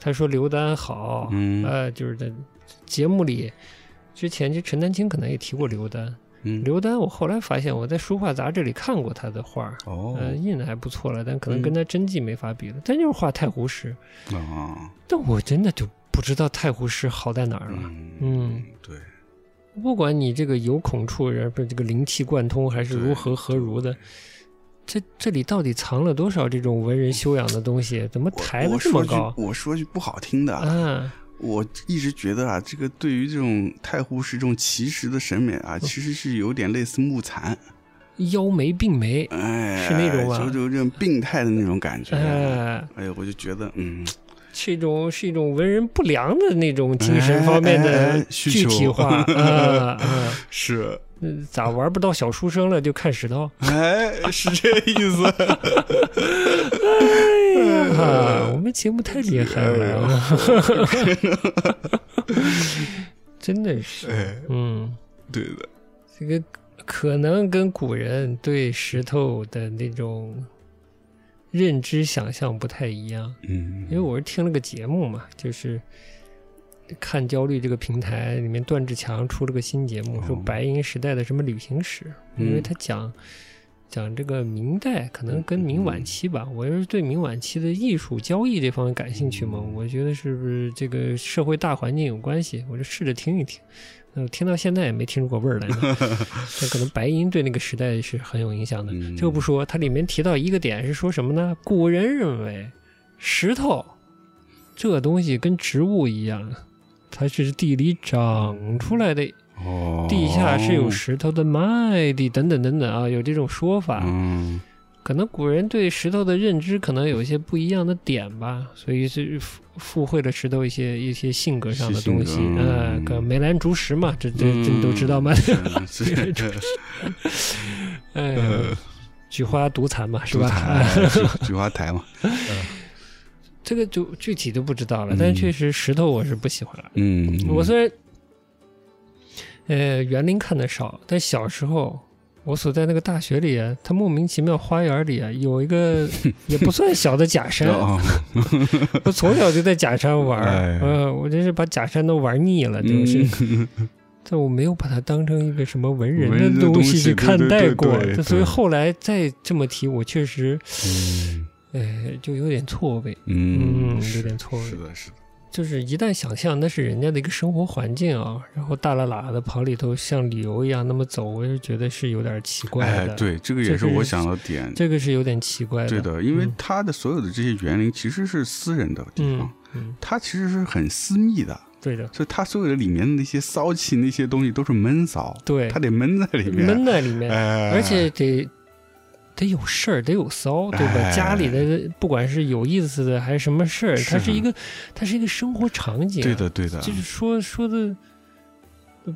他说刘丹好，嗯呃，就是在节目里，之前就陈丹青可能也提过刘丹。嗯，刘丹，我后来发现我在书画杂志里看过他的画，哦呃，印的还不错了，但可能嗯跟他真迹没法比了。但就是画太湖石，啊，但我真的就不知道太湖石好在哪儿了。嗯嗯对，不管你这个有孔处人，不是这个灵气贯通，还是如何何如的，这这里到底藏了多少这种文人修养的东西？怎么抬得这么高？我说句不好听的，啊，我一直觉得啊，这个对于这种太湖石这种奇石的审美嗯。啊，其实是有点类似木残，腰眉病眉，哎，是那种吧就有这种病态的那种感觉。哎，哎呀，我就觉得，嗯，是一种是一种文人不良的那种精神方面的具体化 啊啊！是，嗯咋玩不到小书生了就看石头？哎，是这意思。哎呀，我们节目太厉害了，啊 真的是，哎，嗯，对的，这个可能跟古人对石头的那种认知想象不太一样。嗯，因为我是听了个节目嘛，就是看焦虑这个平台里面，段志强出了个新节目，说哦白银时代的什么旅行史，嗯因为他讲讲这个明代，可能跟明晚期吧。我要是对明晚期的艺术交易这方面感兴趣嘛，嗯我觉得是不是这个社会大环境有关系，我就试着听一听。听到现在也没听出过味儿来 可能白银对那个时代是很有影响的。嗯这个不说，它里面提到一个点是说什么呢？古人认为石头这个东西跟植物一样，它是地里长出来的，哦，地下是有石头的脉地等等等等啊，有这种说法。嗯，可能古人对石头的认知可能有一些不一样的点吧，所以是附附会了石头一些一些性格上的东西。呃，嗯个梅兰竹石嘛，这这这你都知道吗？哎，呃菊花独残嘛，是吧？菊菊花台嘛，这个就具体就不知道了，嗯但确实石头我是不喜欢。嗯，我虽然呃园林看的少，但小时候我所在那个大学里啊，它莫名其妙花园里啊有一个 也不算小的假山，哦，我从小就在假山玩儿，哎呃，我真是把假山都玩腻了，就是。嗯但我没有把它当成一个什么文人的东东西去看待过，对所以后来再这么提，我确实，嗯。呃，就有点错位，嗯，嗯，有点错位。是。的，是的，就是一旦想象那是人家的一个生活环境啊，然后大喇喇的跑里头像旅游一样那么走，我就觉得是有点奇怪的。，哎对，这个也是是我想的点。这个是有点奇怪的。对的，因为嗯它的所有的这些园林其实是私人的地嗯方，嗯，它其实是很私密的，对的，所以它所有的里面的那些骚气那些东西都是闷骚，对它，得闷在里面，闷在里面，哎，而且得得有事儿，得有骚，对吧？哎家里的不管是有意思的还是什么事儿，它是一个，它是一个生活场景。对，的，对的，就是说说的。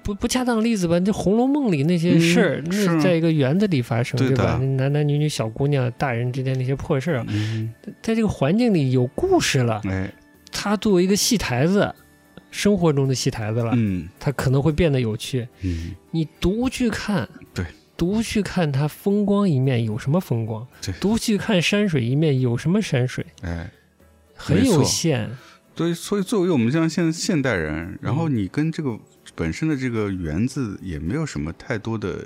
不不恰当的例子吧，就《红楼梦》里那些嗯事儿，是那在一个园子里发生，对的吧？男男女女、小姑娘、大人之间那些破事儿在这个环境里有故事了，哎，它作为一个戏台子，生活中的戏台子了，嗯它可能会变得有趣。嗯，你独去看，对，独去看它风光一面有什么风光对，独去看山水一面有什么山水，哎。很有限。对，所以作为我们这样现现代人，然嗯后你跟这个本身的这个园子也没有什么太多的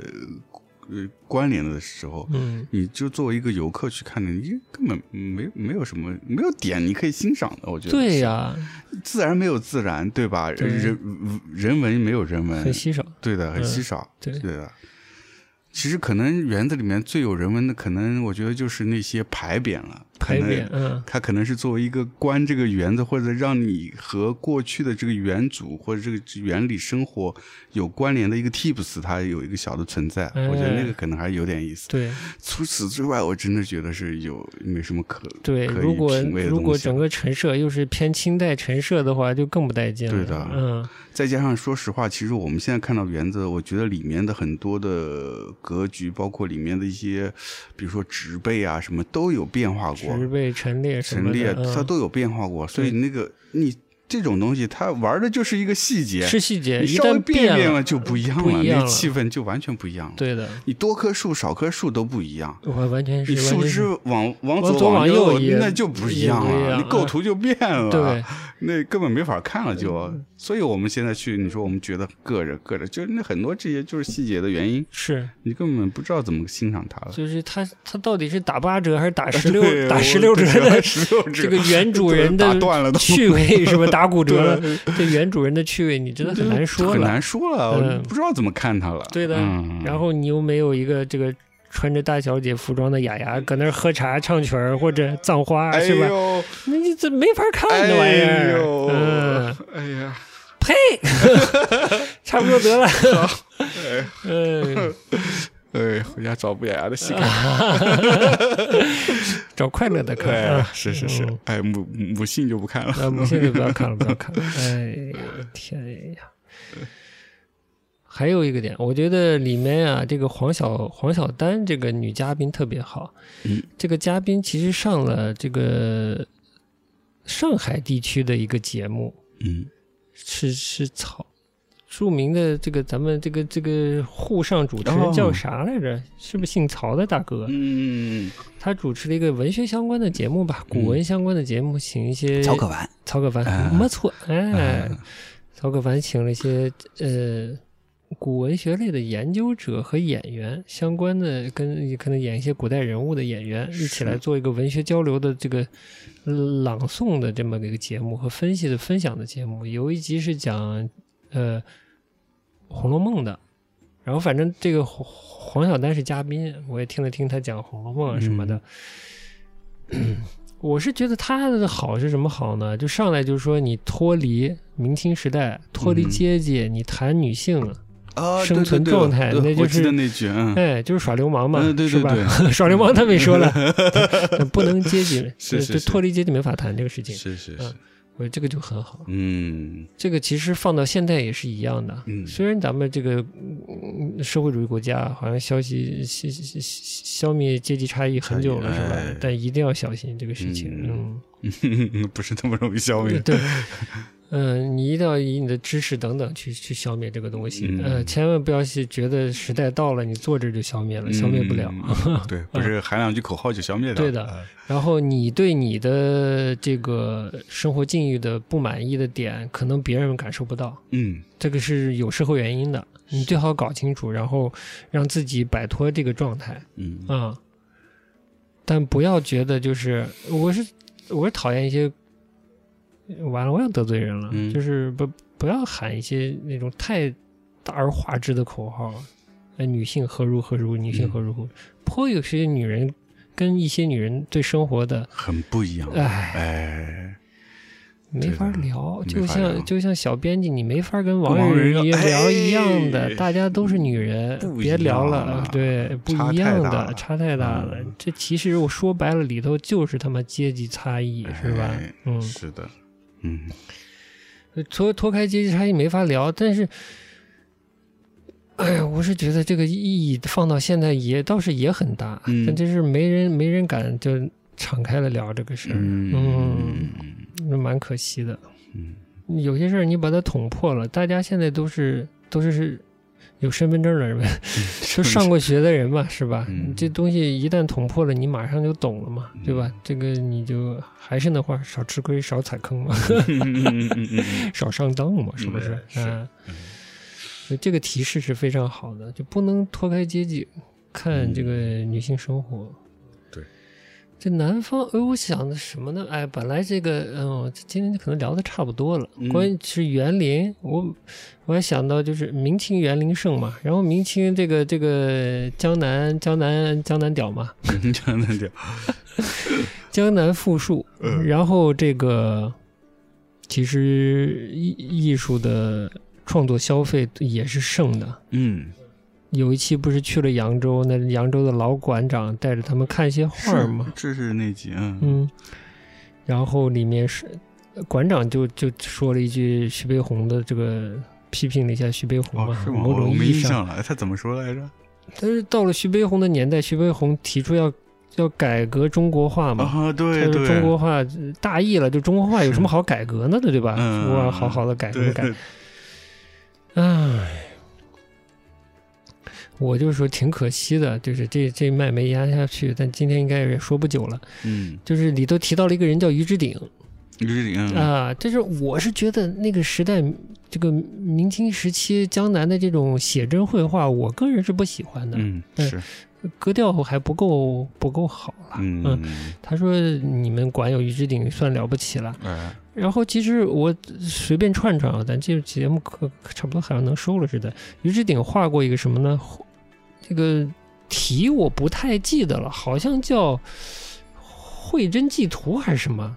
呃关联的时候，嗯，你就作为一个游客去看的，你根本没没有什么没有点你可以欣赏的。我觉得对是呀、自然没有自然，对吧？对人人文没有人文很，稀少。对的，很嗯稀少，对对的。其实可能园子里面最有人文的，可能我觉得就是那些牌匾了。可能，嗯，它可能是作为一个关这个园子，或者让你和过去的这个园主或者这个园里生活有关联的一个 tips，它有一个小的存在。哎我觉得那个可能还有点意思。对除此之外，我真的觉得是有没什么可对。可如果如果整个陈设又是偏清代陈设的话，就更不带劲了。对的嗯，再加上说实话，其实我们现在看到园子，我觉得里面的很多的格局，包括里面的一些，比如说植被啊什么，都有变化过。植被陈列陈列嗯它都有变化过，所以那个你这种东西，它玩的就是一个细节，是细节，一你稍微变变了就不一样了，那气氛就完全不一样了。对的，你多棵树少棵树都不一样，我完全是你树枝往往往左往右右那就不一样了，你构图就变了，对，那根本没法看了就。嗯所以我们现在去，你说我们觉得硌着硌着，就那很多这些就是细节的原因，是你根本不知道怎么欣赏它了。就是它它到底是打八折还是打十六 打十六折对的？十六折，这个原主 人的趣味是吧？打骨折了，这原主人的趣味你真的很难说了。很难说了，不知道怎么看它了。对的嗯、然后你又没有一个这个穿着大小姐服装的雅雅搁那儿喝茶唱曲儿或者葬花哎是吧？呦，那你这没法看那玩意哎儿。呦，嗯，哎呀，呸，差不多得了。哎嗯，哎，回家找不雅雅的戏看。找快乐的看。是是是嗯，哎，母母性就不看了。啊，母性就不要看了，不要看了。哎呦天呀！还有一个点，我觉得里面啊，这个黄小黄小丹这个女嘉宾特别好。嗯，这个嘉宾其实上了这个上海地区的一个节目，嗯。是是曹著名的这个咱们这个这个沪上主持哦。人叫啥来着？是不是姓曹的大哥？嗯，他主持了一个文学相关的节目吧，古文相关的节目，请一些曹可凡，曹可凡，哎没错，哎，嗯曹可凡请了一些呃古文学类的研究者和演员，相关的跟可能演一些古代人物的演员一起来做一个文学交流的这个呃朗诵的这么一个节目和分析的分享的节目。有一集是讲呃《红楼梦》的，然后反正这个黄黄晓丹是嘉宾，我也听了听他讲《红楼梦》啊什么的。我是觉得他的好是什么好呢？就上来就是说你脱离明清时代，脱离嗯阶级，你谈女性，啊，生存状态对对对那就是我记得那句，嗯，哎，就是耍流氓嘛，嗯对对是吧？耍流氓他没说了，不能阶级，是是就脱离阶级没法谈这个事情。是是是嗯，我觉得这个就很好。嗯这个其实放到现在也是一样的。嗯虽然咱们这个嗯社会主义国家好像消息消消消灭阶级差异很久了，是吧哎？但一定要小心这个事情。嗯嗯，不是那么容易消灭。对，嗯、你一定要以你的知识等等去去消灭这个东西，嗯呃，千万不要去觉得时代到了，你坐这就消灭了，消灭不了。嗯对，不是喊两句口号就消灭掉了。对的呃然后你对你的这个生活境遇的不满意的点，可能别人感受不到，嗯这个是有社会原因的，你最好搞清楚，然后让自己摆脱这个状态嗯啊、但不要觉得就是我是我是讨厌一些，完了我要得罪人了，嗯就是不不要喊一些那种太大而化之的口号，哎，女性何如何如，女性何如何如，颇有些女人跟一些女人对生活的，很不一样。哎，哎，没法聊，就像就像小编辑，你没法跟王王人人聊一样的，哎大家都是女人，别聊了啊，对，不一样的，差太大了嗯。这其实我说白了，里头就是他妈阶级差异，是吧哎？嗯，是的，嗯脱脱开阶级差异没法聊，但是。哎呀，我是觉得这个意义放到现在也倒是也很大，嗯但就是没人没人敢就敞开了聊这个事儿，嗯那蛮可惜的。嗯有些事儿你把它捅破了，大家现在都是都是是有身份证的人们，就上过学的人嘛，是吧？嗯这东西一旦捅破了，你马上就懂了嘛，对吧？这个你就还是那话，少吃亏，少踩坑嘛，少上当嘛，是不是？是啊，所以这个提示是非常好的，就不能脱开阶级看这个女性生活。对，这南方，哎，我想的什么呢？哎，本来这个，嗯，今天可能聊的差不多了。嗯关于是园林，我我还想到就是明清园林盛嘛，然后明清这个这个江南江南江南屌嘛，江南屌，江南富庶，嗯然后这个其实艺艺术的创作消费也是盛的。嗯，有一期不是去了扬州，那扬州的老馆长带着他们看一些画儿嘛，这是那集，嗯嗯，然后里面是馆长就就说了一句徐悲鸿的这个批评了一下徐悲鸿嘛，，哦是吗？某种意义上，印象了，他怎么说来着？但是到了徐悲鸿的年代，徐悲鸿提出要要改革中国画嘛。对对，中国画呃大意了，就中国画有什么好改革呢的，对吧？嗯我好好的改什么改？唉，我就说挺可惜的，就是这这脉没压下去，但今天应该也说不久了。嗯，就是里头提到了一个人叫于之鼎。于之鼎，啊，这是我是觉得那个时代，这个明清时期江南的这种写真绘画，我个人是不喜欢的，嗯，对是，格调还不够不够好了。嗯，他说你们管有于之鼎算了不起了，哎，然后其实我随便串串啊，咱这个节目可差不多好像能收了似的。于之鼎画过一个什么呢？这个题我不太记得了，好像叫《绘真记图》还是什么，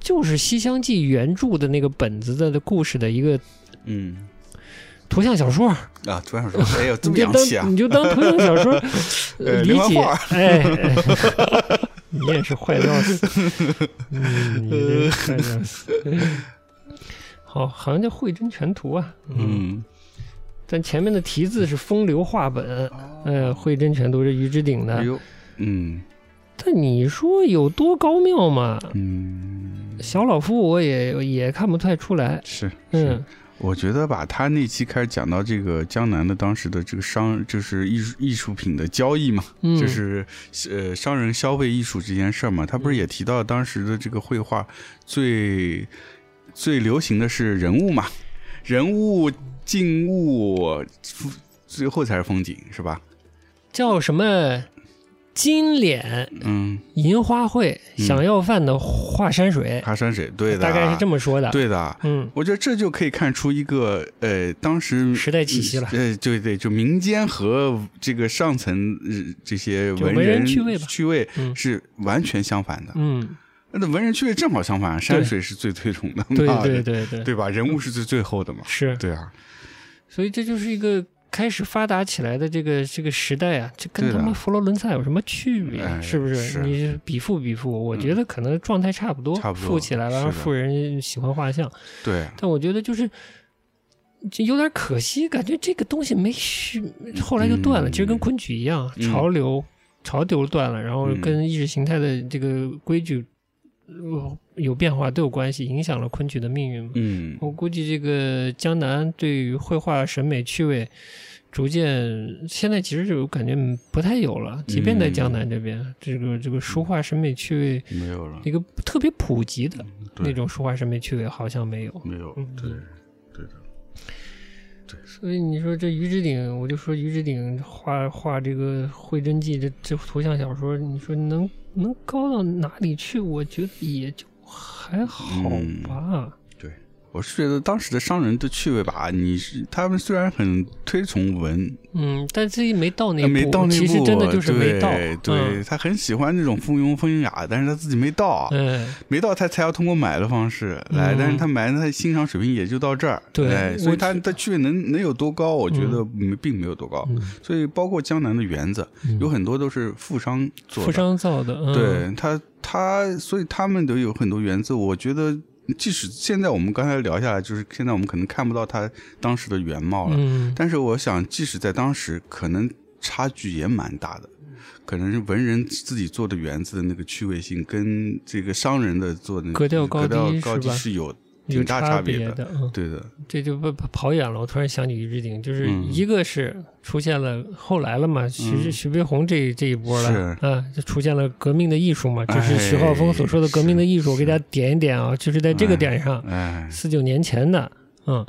就是《西厢记》原著的那个本子的的故事的一个嗯，图像小说。啊，图像小说，哎呦，这你就当么洋气啊你！就当图像小说 理解哎你也是坏的要 死，嗯，你这坏的要死。好，好像叫《绘真全图》啊，嗯，嗯，但前面的题字是风流画本，呃，《绘真全图》是于之鼎的，嗯。但你说有多高妙嘛？嗯，小老夫我也也看不太出来，是，是。嗯，我觉得吧，他那期开始讲到这个江南的当时的这个商，就是艺术艺术品的交易嘛，嗯，就是呃商人消费艺术这件事儿嘛，他不是也提到当时的这个绘画最最流行的是人物嘛，人物静物，最后才是风景，是吧？叫什么金脸嗯，银花卉，嗯。想要饭的画山水，华山水，对的，大概是这么说的，，对的。嗯，我觉得这就可以看出一个呃，当时时代气息了。呃，对对，就民间和这个上层呃这些文人人趣味吧。趣味嗯。是完全相反的。嗯，那文人趣味正好相反，山水是最推崇的，对对对对，对吧？人物是最最后的嘛，是，对啊，所以这就是一个开始发达起来的这个这个时代啊，这跟他妈佛罗伦萨有什么区别？哎是不是？是你比富比富，我觉得可能状态差不多，差不多富起来了，富人喜欢画像，对，但我觉得就是。就有点可惜，感觉这个东西没续，后来就断了。嗯其实跟昆曲一样，嗯潮流潮流断了，然后嗯跟意识形态的这个规矩呃有变化都有关系，影响了昆曲的命运嘛。嗯我估计这个江南对于绘画审美趣味，逐渐现在其实就感觉不太有了。即便在江南这边，这个这个书画审美趣味没有了，一个特别普及的那，种书画审美趣味好像没有。没有嗯，对对的，对所以你说这于之鼎，我就说于之鼎画画这个《绘真记》这这图像小说，你说能能高到哪里去？我觉得也就还好吧。我是觉得当时的商人的趣味吧，你是他们虽然很推崇文，嗯，但自己没到那步，没到那步，其实真的就是没到。对对、嗯他很喜欢那种附庸风雅，但是他自己没到，哎，没到他才要通过买的方式来，嗯但是他买他欣赏水平也就到这儿，对哎，所以我他的趣味能能有多高，我觉得没并没有多高。嗯所以包括江南的园子，嗯有很多都是富商做的，富商造的，嗯、对他他，所以他们都有很多园子，我觉得。即使现在我们刚才聊下来，就是现在我们可能看不到他当时的原貌了，嗯，但是我想，即使在当时，可能差距也蛮大的。可能是文人自己做的园子的那个趣味性，跟这个商人的做的那个格调高低是有挺大差别的。嗯，对的，这就不跑远了。我突然想起于志鼎，就是嗯一个是出现了后来了嘛，徐嗯徐悲鸿这这一波了是啊，就出现了革命的艺术嘛，就是哎徐浩峰所说的革命的艺术。我给大家点一点啊，就是在这个点上，哎，四九年前的，嗯，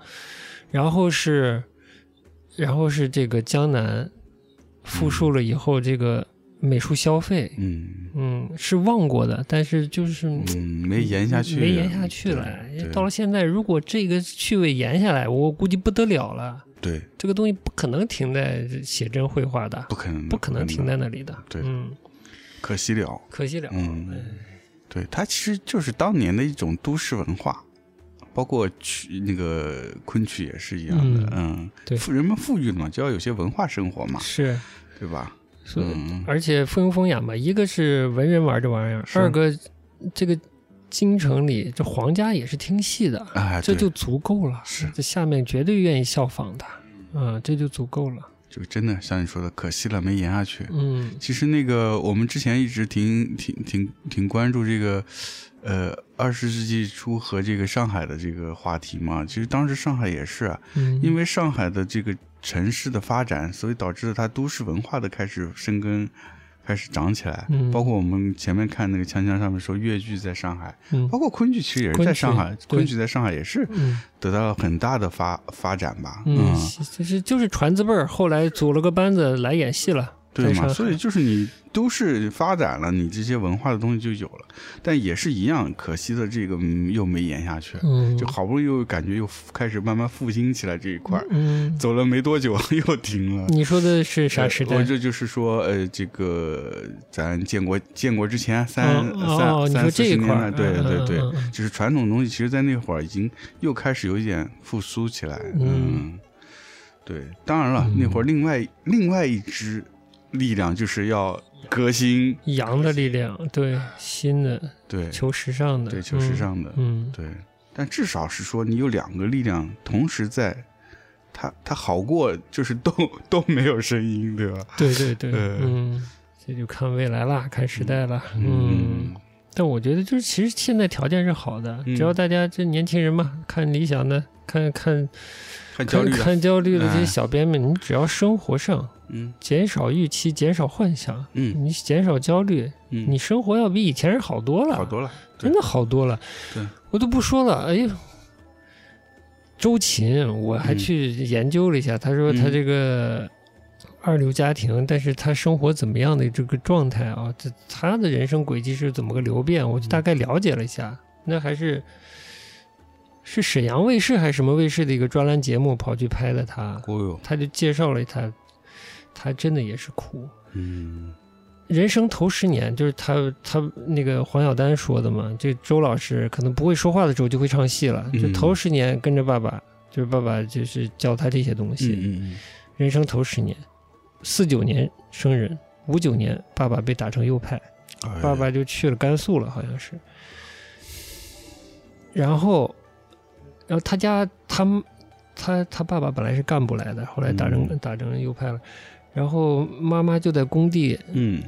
然后是，然后是这个江南复述了以后，这个美术消费，嗯嗯，是忘过的，但是就是嗯，没延下去，没延下去了。到了现在，如果这个趣味延下来，我估计不得了了。对，这个东西不可能停在写真绘画的，不可能，不可能停在那里的。对嗯，可惜了。可惜了。嗯哎对，它其实就是当年的一种都市文化，包括曲那个昆曲也是一样的。嗯，对富人们富裕了嘛，就要有些文化生活嘛，是，对吧？所以嗯，而且附庸风雅嘛，一个是文人玩这玩意儿，二个这个京城里这皇家也是听戏的，哎，这就足够了。是这下面绝对愿意效仿的，嗯，这就足够了。就真的像你说的，可惜了，没演下去。嗯其实那个我们之前一直挺挺挺挺关注这个，呃，二十世纪初和这个上海的这个话题嘛。其实当时上海也是啊，嗯，因为上海的这个城市的发展，所以导致了它都市文化的开始生根，开始长起来。嗯包括我们前面看那个锵锵上面说粤剧在上海，嗯包括昆剧其实也是在上海，昆剧在上海也是嗯得到了很大的发发展吧。嗯，就是就是传字辈儿，后来组了个班子来演戏了，对嘛，所以就是你都市发展了，你这些文化的东西就有了，但也是一样，可惜的这个、嗯又没延下去，嗯，就好不容易又感觉又开始慢慢复兴起来这一块儿，嗯，走了没多久 又停了。你说的是啥呃时代我？这就是说，呃，这个咱建国建国之前三、哦三、三四十年代，对嗯对对，就是传统东西，其实在那会儿已经又开始有一点复苏起来。嗯对，当然了，嗯那会儿另外另外一支力量就是要革新，阳的力量，对新的对求时尚的，对，求时尚的，嗯，对。但至少是说，你有两个力量同时在，它它好过就是都 都没有声音，对吧？对对对，呃嗯，这就看未来啦，看时代了，嗯。但我觉得就是，其实现在条件是好的，嗯只要大家这年轻人嘛，看理想的，看看看焦虑的，看焦虑的这些哎。小编们，你只要生活上嗯。减少预期，减少幻想，嗯。你减少焦虑，嗯，你生活要比以前人好多了，好多了，真的好多了。对，我都不说了。哎呀，周琴，我还嗯。去研究了一下，他说他嗯。这个二流家庭，但是他生活怎么样的这个状态啊？这他的人生轨迹是怎么个流变？我就大概了解了一下，那还是。是沈阳卫视还是什么卫视的一个专栏节目跑去拍的他，哦哟，他就介绍了他，他真的也是苦，嗯人生头十年，就是他他那个黄晓丹说的嘛，这周老师可能不会说话的时候就会唱戏了，嗯就头十年跟着爸爸，就是爸爸就是教他这些东西。嗯嗯人生头十年，四九年生人，五九年爸爸被打成右派，嗯，爸爸就去了甘肃了，好像是。然后，然后他家他他他爸爸本来是干部来的，后来打成、嗯。打成右派了，然后妈妈就在工地嗯。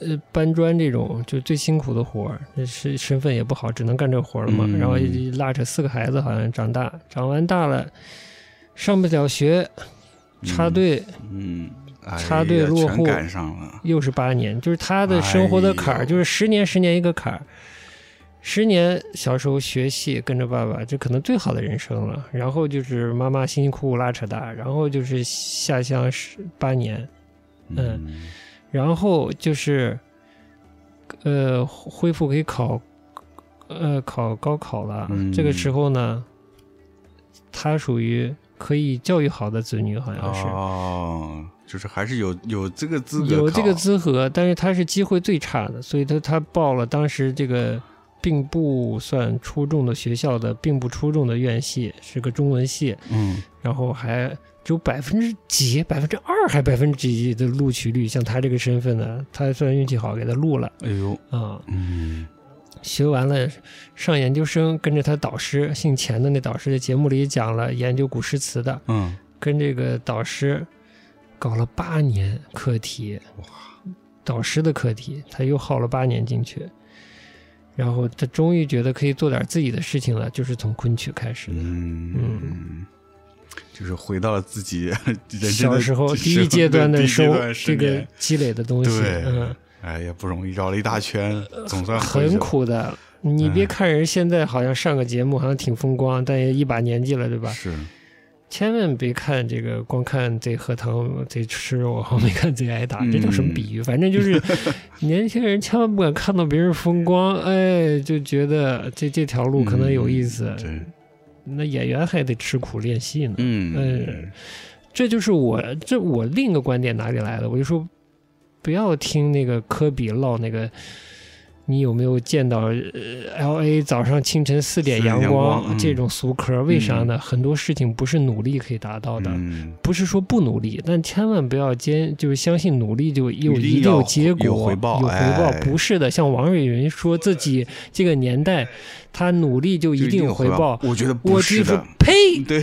呃搬砖这种就最辛苦的活儿，那是身份也不好，只能干这活儿了嘛。嗯。然后拉扯四个孩子，好像长大，长完大了，上不了学，插队嗯，哎插队落户赶上了。又是八年，就是他的生活的坎儿，就是十年十年一个坎儿。十年小时候学戏跟着爸爸，这可能最好的人生了。然后就是妈妈辛辛苦苦拉扯大，然后就是下乡十八年，嗯然后就是呃恢复可以考呃考高考了。嗯这个时候呢，他属于可以教育好的子女，好像是。哦，就是还是有有这个资格有这个资格，但是他是机会最差的，所以他他报了当时这个并不算出众的学校的并不出众的院系，是个中文系，嗯。然后还只有百分之几、百分之二还百分之几的录取率，像他这个身份呢，他算运气好，给他录了哎呦啊、嗯。学完了上研究生，跟着他导师姓钱的那导师在节目里讲了研究古诗词的，嗯跟这个导师搞了八年课题，导师的课题，他又耗了八年进去，然后他终于觉得可以做点自己的事情了，就是从昆曲开始的。嗯就是回到了自己小时候第一阶段的收这个积累的东西，对嗯，哎也不容易，绕了一大圈，总算很。苦的。你别哎看人现在好像上个节目好像挺风光，但也一把年纪了，对吧？是，千万别看这个，光看贼喝汤贼吃肉，后没看贼挨打，这叫什么比喻？反正就是 年轻人千万不敢看到别人风光，哎，就觉得这这条路可能有意思。嗯，那演员还得吃苦练戏呢。嗯哎这就是我这我另一个观点哪里来的？我就说，不要听那个科比唠那个。你有没有见到呃，L A 早上清晨四点阳阳光嗯这种俗嗑？为啥呢？很多事情不是努力可以达到的，嗯不是说不努力，但千万不要坚，就是相信努力就有一定有结果，有回报有回报哎不是的，像王瑞云说自己这个年代，他努力就一定有回报。我觉得不我就是的，，呸！对，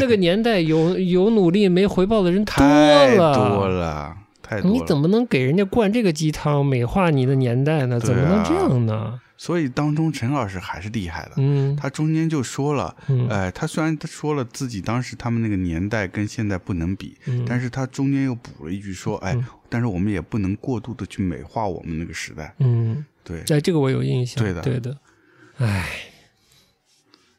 那个年代有有努力没回报的人多太了，多了，太多了。你怎么能给人家灌这个鸡汤，美化你的年代呢？对怎么能啊这样呢？所以当中陈老师还是厉害的，嗯。他中间就说了，嗯。哎，他虽然他说了自己当时他们那个年代跟现在不能比，嗯，但是他中间又补了一句说，哎嗯，但是我们也不能过度的去美化我们那个时代，嗯，对，哎，这个我有印象，对的。对的，哎，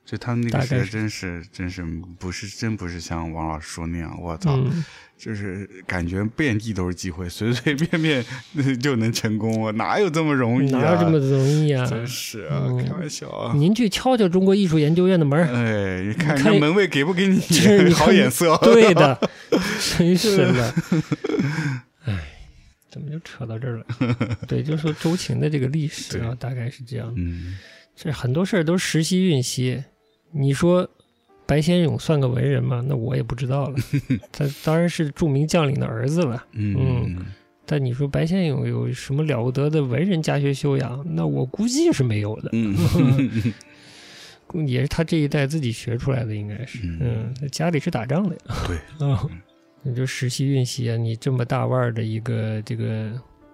就他们那个时大概是真是真是不是真不是像王老师说那样，我操，嗯。就是感觉遍地都是机会，随随便便就能成功，我哪有这么容易啊？哪有这么容易啊？真是啊，嗯开玩笑啊！您去敲敲中国艺术研究院的门儿，哎，你看看门卫给不给你好眼色？对的，真是的。哎，怎么就扯到这儿了？对，就说周秦的这个历史啊，大概是这样的。嗯，这很多事儿都时息运息。你说白先勇算个文人吗？那我也不知道了。他当然是著名将领的儿子了。嗯但你说白先勇有什么了不得的文人家学修养？那我估计是没有的。嗯也是他这一代自己学出来的，应该是。嗯嗯，家里是打仗的呀。对，啊，你就实习运习啊，你这么大腕儿的一个这个，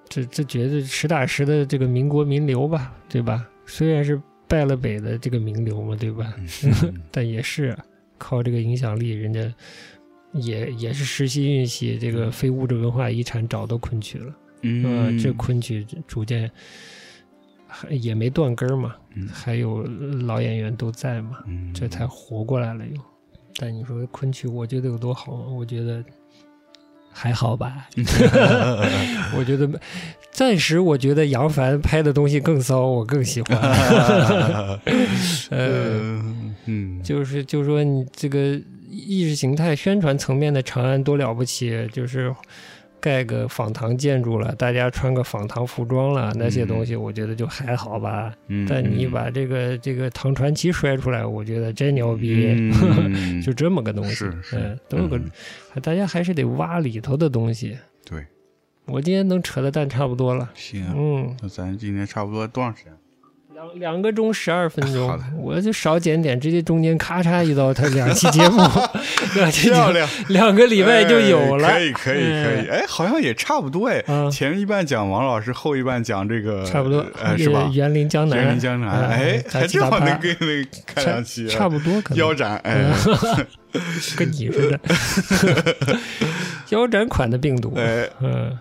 这这绝对实打实的这个民国名流吧，对吧？虽然是败了北的这个名流嘛，对吧？嗯 但也是靠这个影响力，人家也也是实习运气这个非物质文化遗产找到昆曲了。嗯呃，这昆曲逐渐还也没断根嘛，嗯还有老演员都在嘛，嗯这才活过来了又。但你说昆曲，我觉得有多好？我觉得还好吧。我觉得暂时，我觉得杨凡拍的东西更骚，我更喜欢。呃，嗯，就是就是说，你这个意识形态宣传层面的长安多了不起，就是盖个仿唐建筑了，大家穿个仿唐服装了，那些东西我觉得就还好吧。嗯但你把这个这个唐传奇摔出来，我觉得真牛逼。嗯。就这么个东西，是是。嗯，都有个嗯，大家还是得挖里头的东西。对，我今天能扯的蛋差不多了，行啊，嗯，那咱今天差不多多长时间？两两个钟十二分钟。我就少剪点，直接中间咔嚓一刀，他两期节目，两期节目。漂亮，两个礼拜就有了，哎可以可以可以，哎，好像也差不多哎，啊前一半讲王老师，后一半讲这个，差不多，哎，是吧？园林江南，园林江南，啊哎，还正好能跟那个看两期，差不多可能。腰斩，哎，跟你似的，腰斩款的病毒，哎，嗯。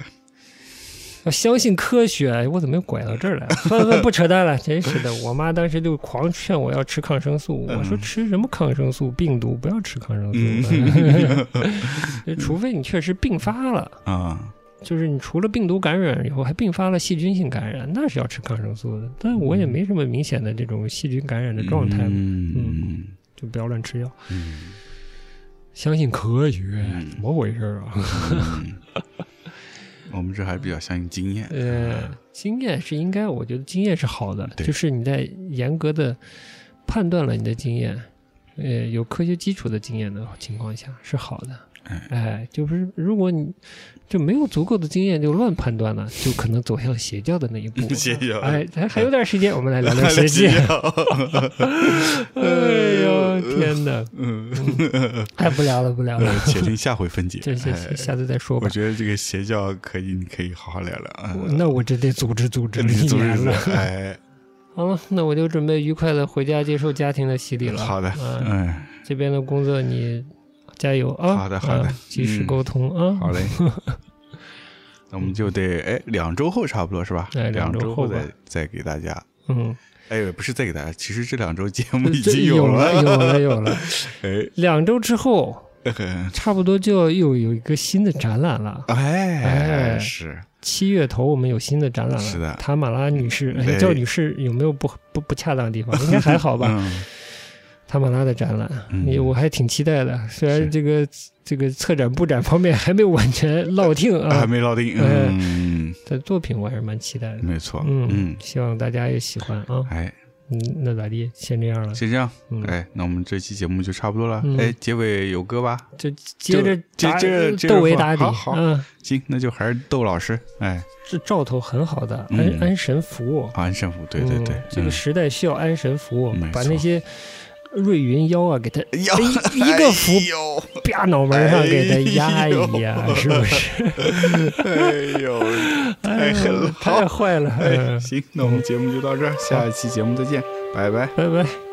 要相信科学，哎我怎么又拐到这儿来了？算了算了，不扯淡了，真是的。我妈当时就狂劝我要吃抗生素，我说吃什么抗生素？病毒不要吃抗生素，除非你确实病发了，啊，就是你除了病毒感染以后还并发了细菌性感染，那是要吃抗生素的。但我也没什么明显的这种细菌感染的状态嘛，嗯就不要乱吃药，嗯相信科学，嗯怎么回事啊？嗯，我们这还比较相信经验，呃，经验是应该，我觉得经验是好的，就是你在严格的判断了你的经验，呃，有科学基础的经验的情况下是好的。哎哎，就是如果你就没有足够的经验就乱判断了，就可能走向邪教的那一步。邪教哎，还还有点时间，我们来聊聊 邪教。哎呦天哪！嗯，哎，不聊了，不聊了，且听下回分解。这这哎下次再说吧我。觉得这个邪教可以，你可以好好聊聊啊。那我这得组织组织你一组织了。哎，好了，那我就准备愉快的回家接受家庭的洗礼了。好的，嗯，嗯，这边的工作你加油啊！好的好的啊及时嗯沟通啊。好嘞。那我们就得哎，两周后差不多是吧？哎两周后再再给大家。嗯，哎，不是再给大家，其实这两周节目已经 有了。有了，有了。哎，两周之后，呃差不多就要又有一个新的展览了。哎，哎是七月头我们有新的展览了。是的塔马拉女士，哎哎叫女士有没有不不不恰当的地方？应该还好吧。嗯塔马拉的展览，嗯也我还挺期待的。虽然这个这个策展布展方面还没有完全落定啊 还啊，没落定。哎嗯，但作品我还是蛮期待的。没错。嗯嗯，希望大家也喜欢啊。哎，嗯，那咋地？先这样了，先这样。嗯，哎，那我们这期节目就差不多了。嗯哎，结尾有歌吧？就接着接着窦唯打底，好好嗯，行，那就还是窦老师。哎，这兆头很好的，嗯安安神服，安神父，对对对嗯，这个嗯时代需要安神服没，错把那些瑞云腰啊给他一一个符哎呦啪脑门上给他压一哎压，呦是不是？哎呦，太狠了！太坏了，行，那我们节目就到这儿，下一期节目再见，拜拜。拜拜。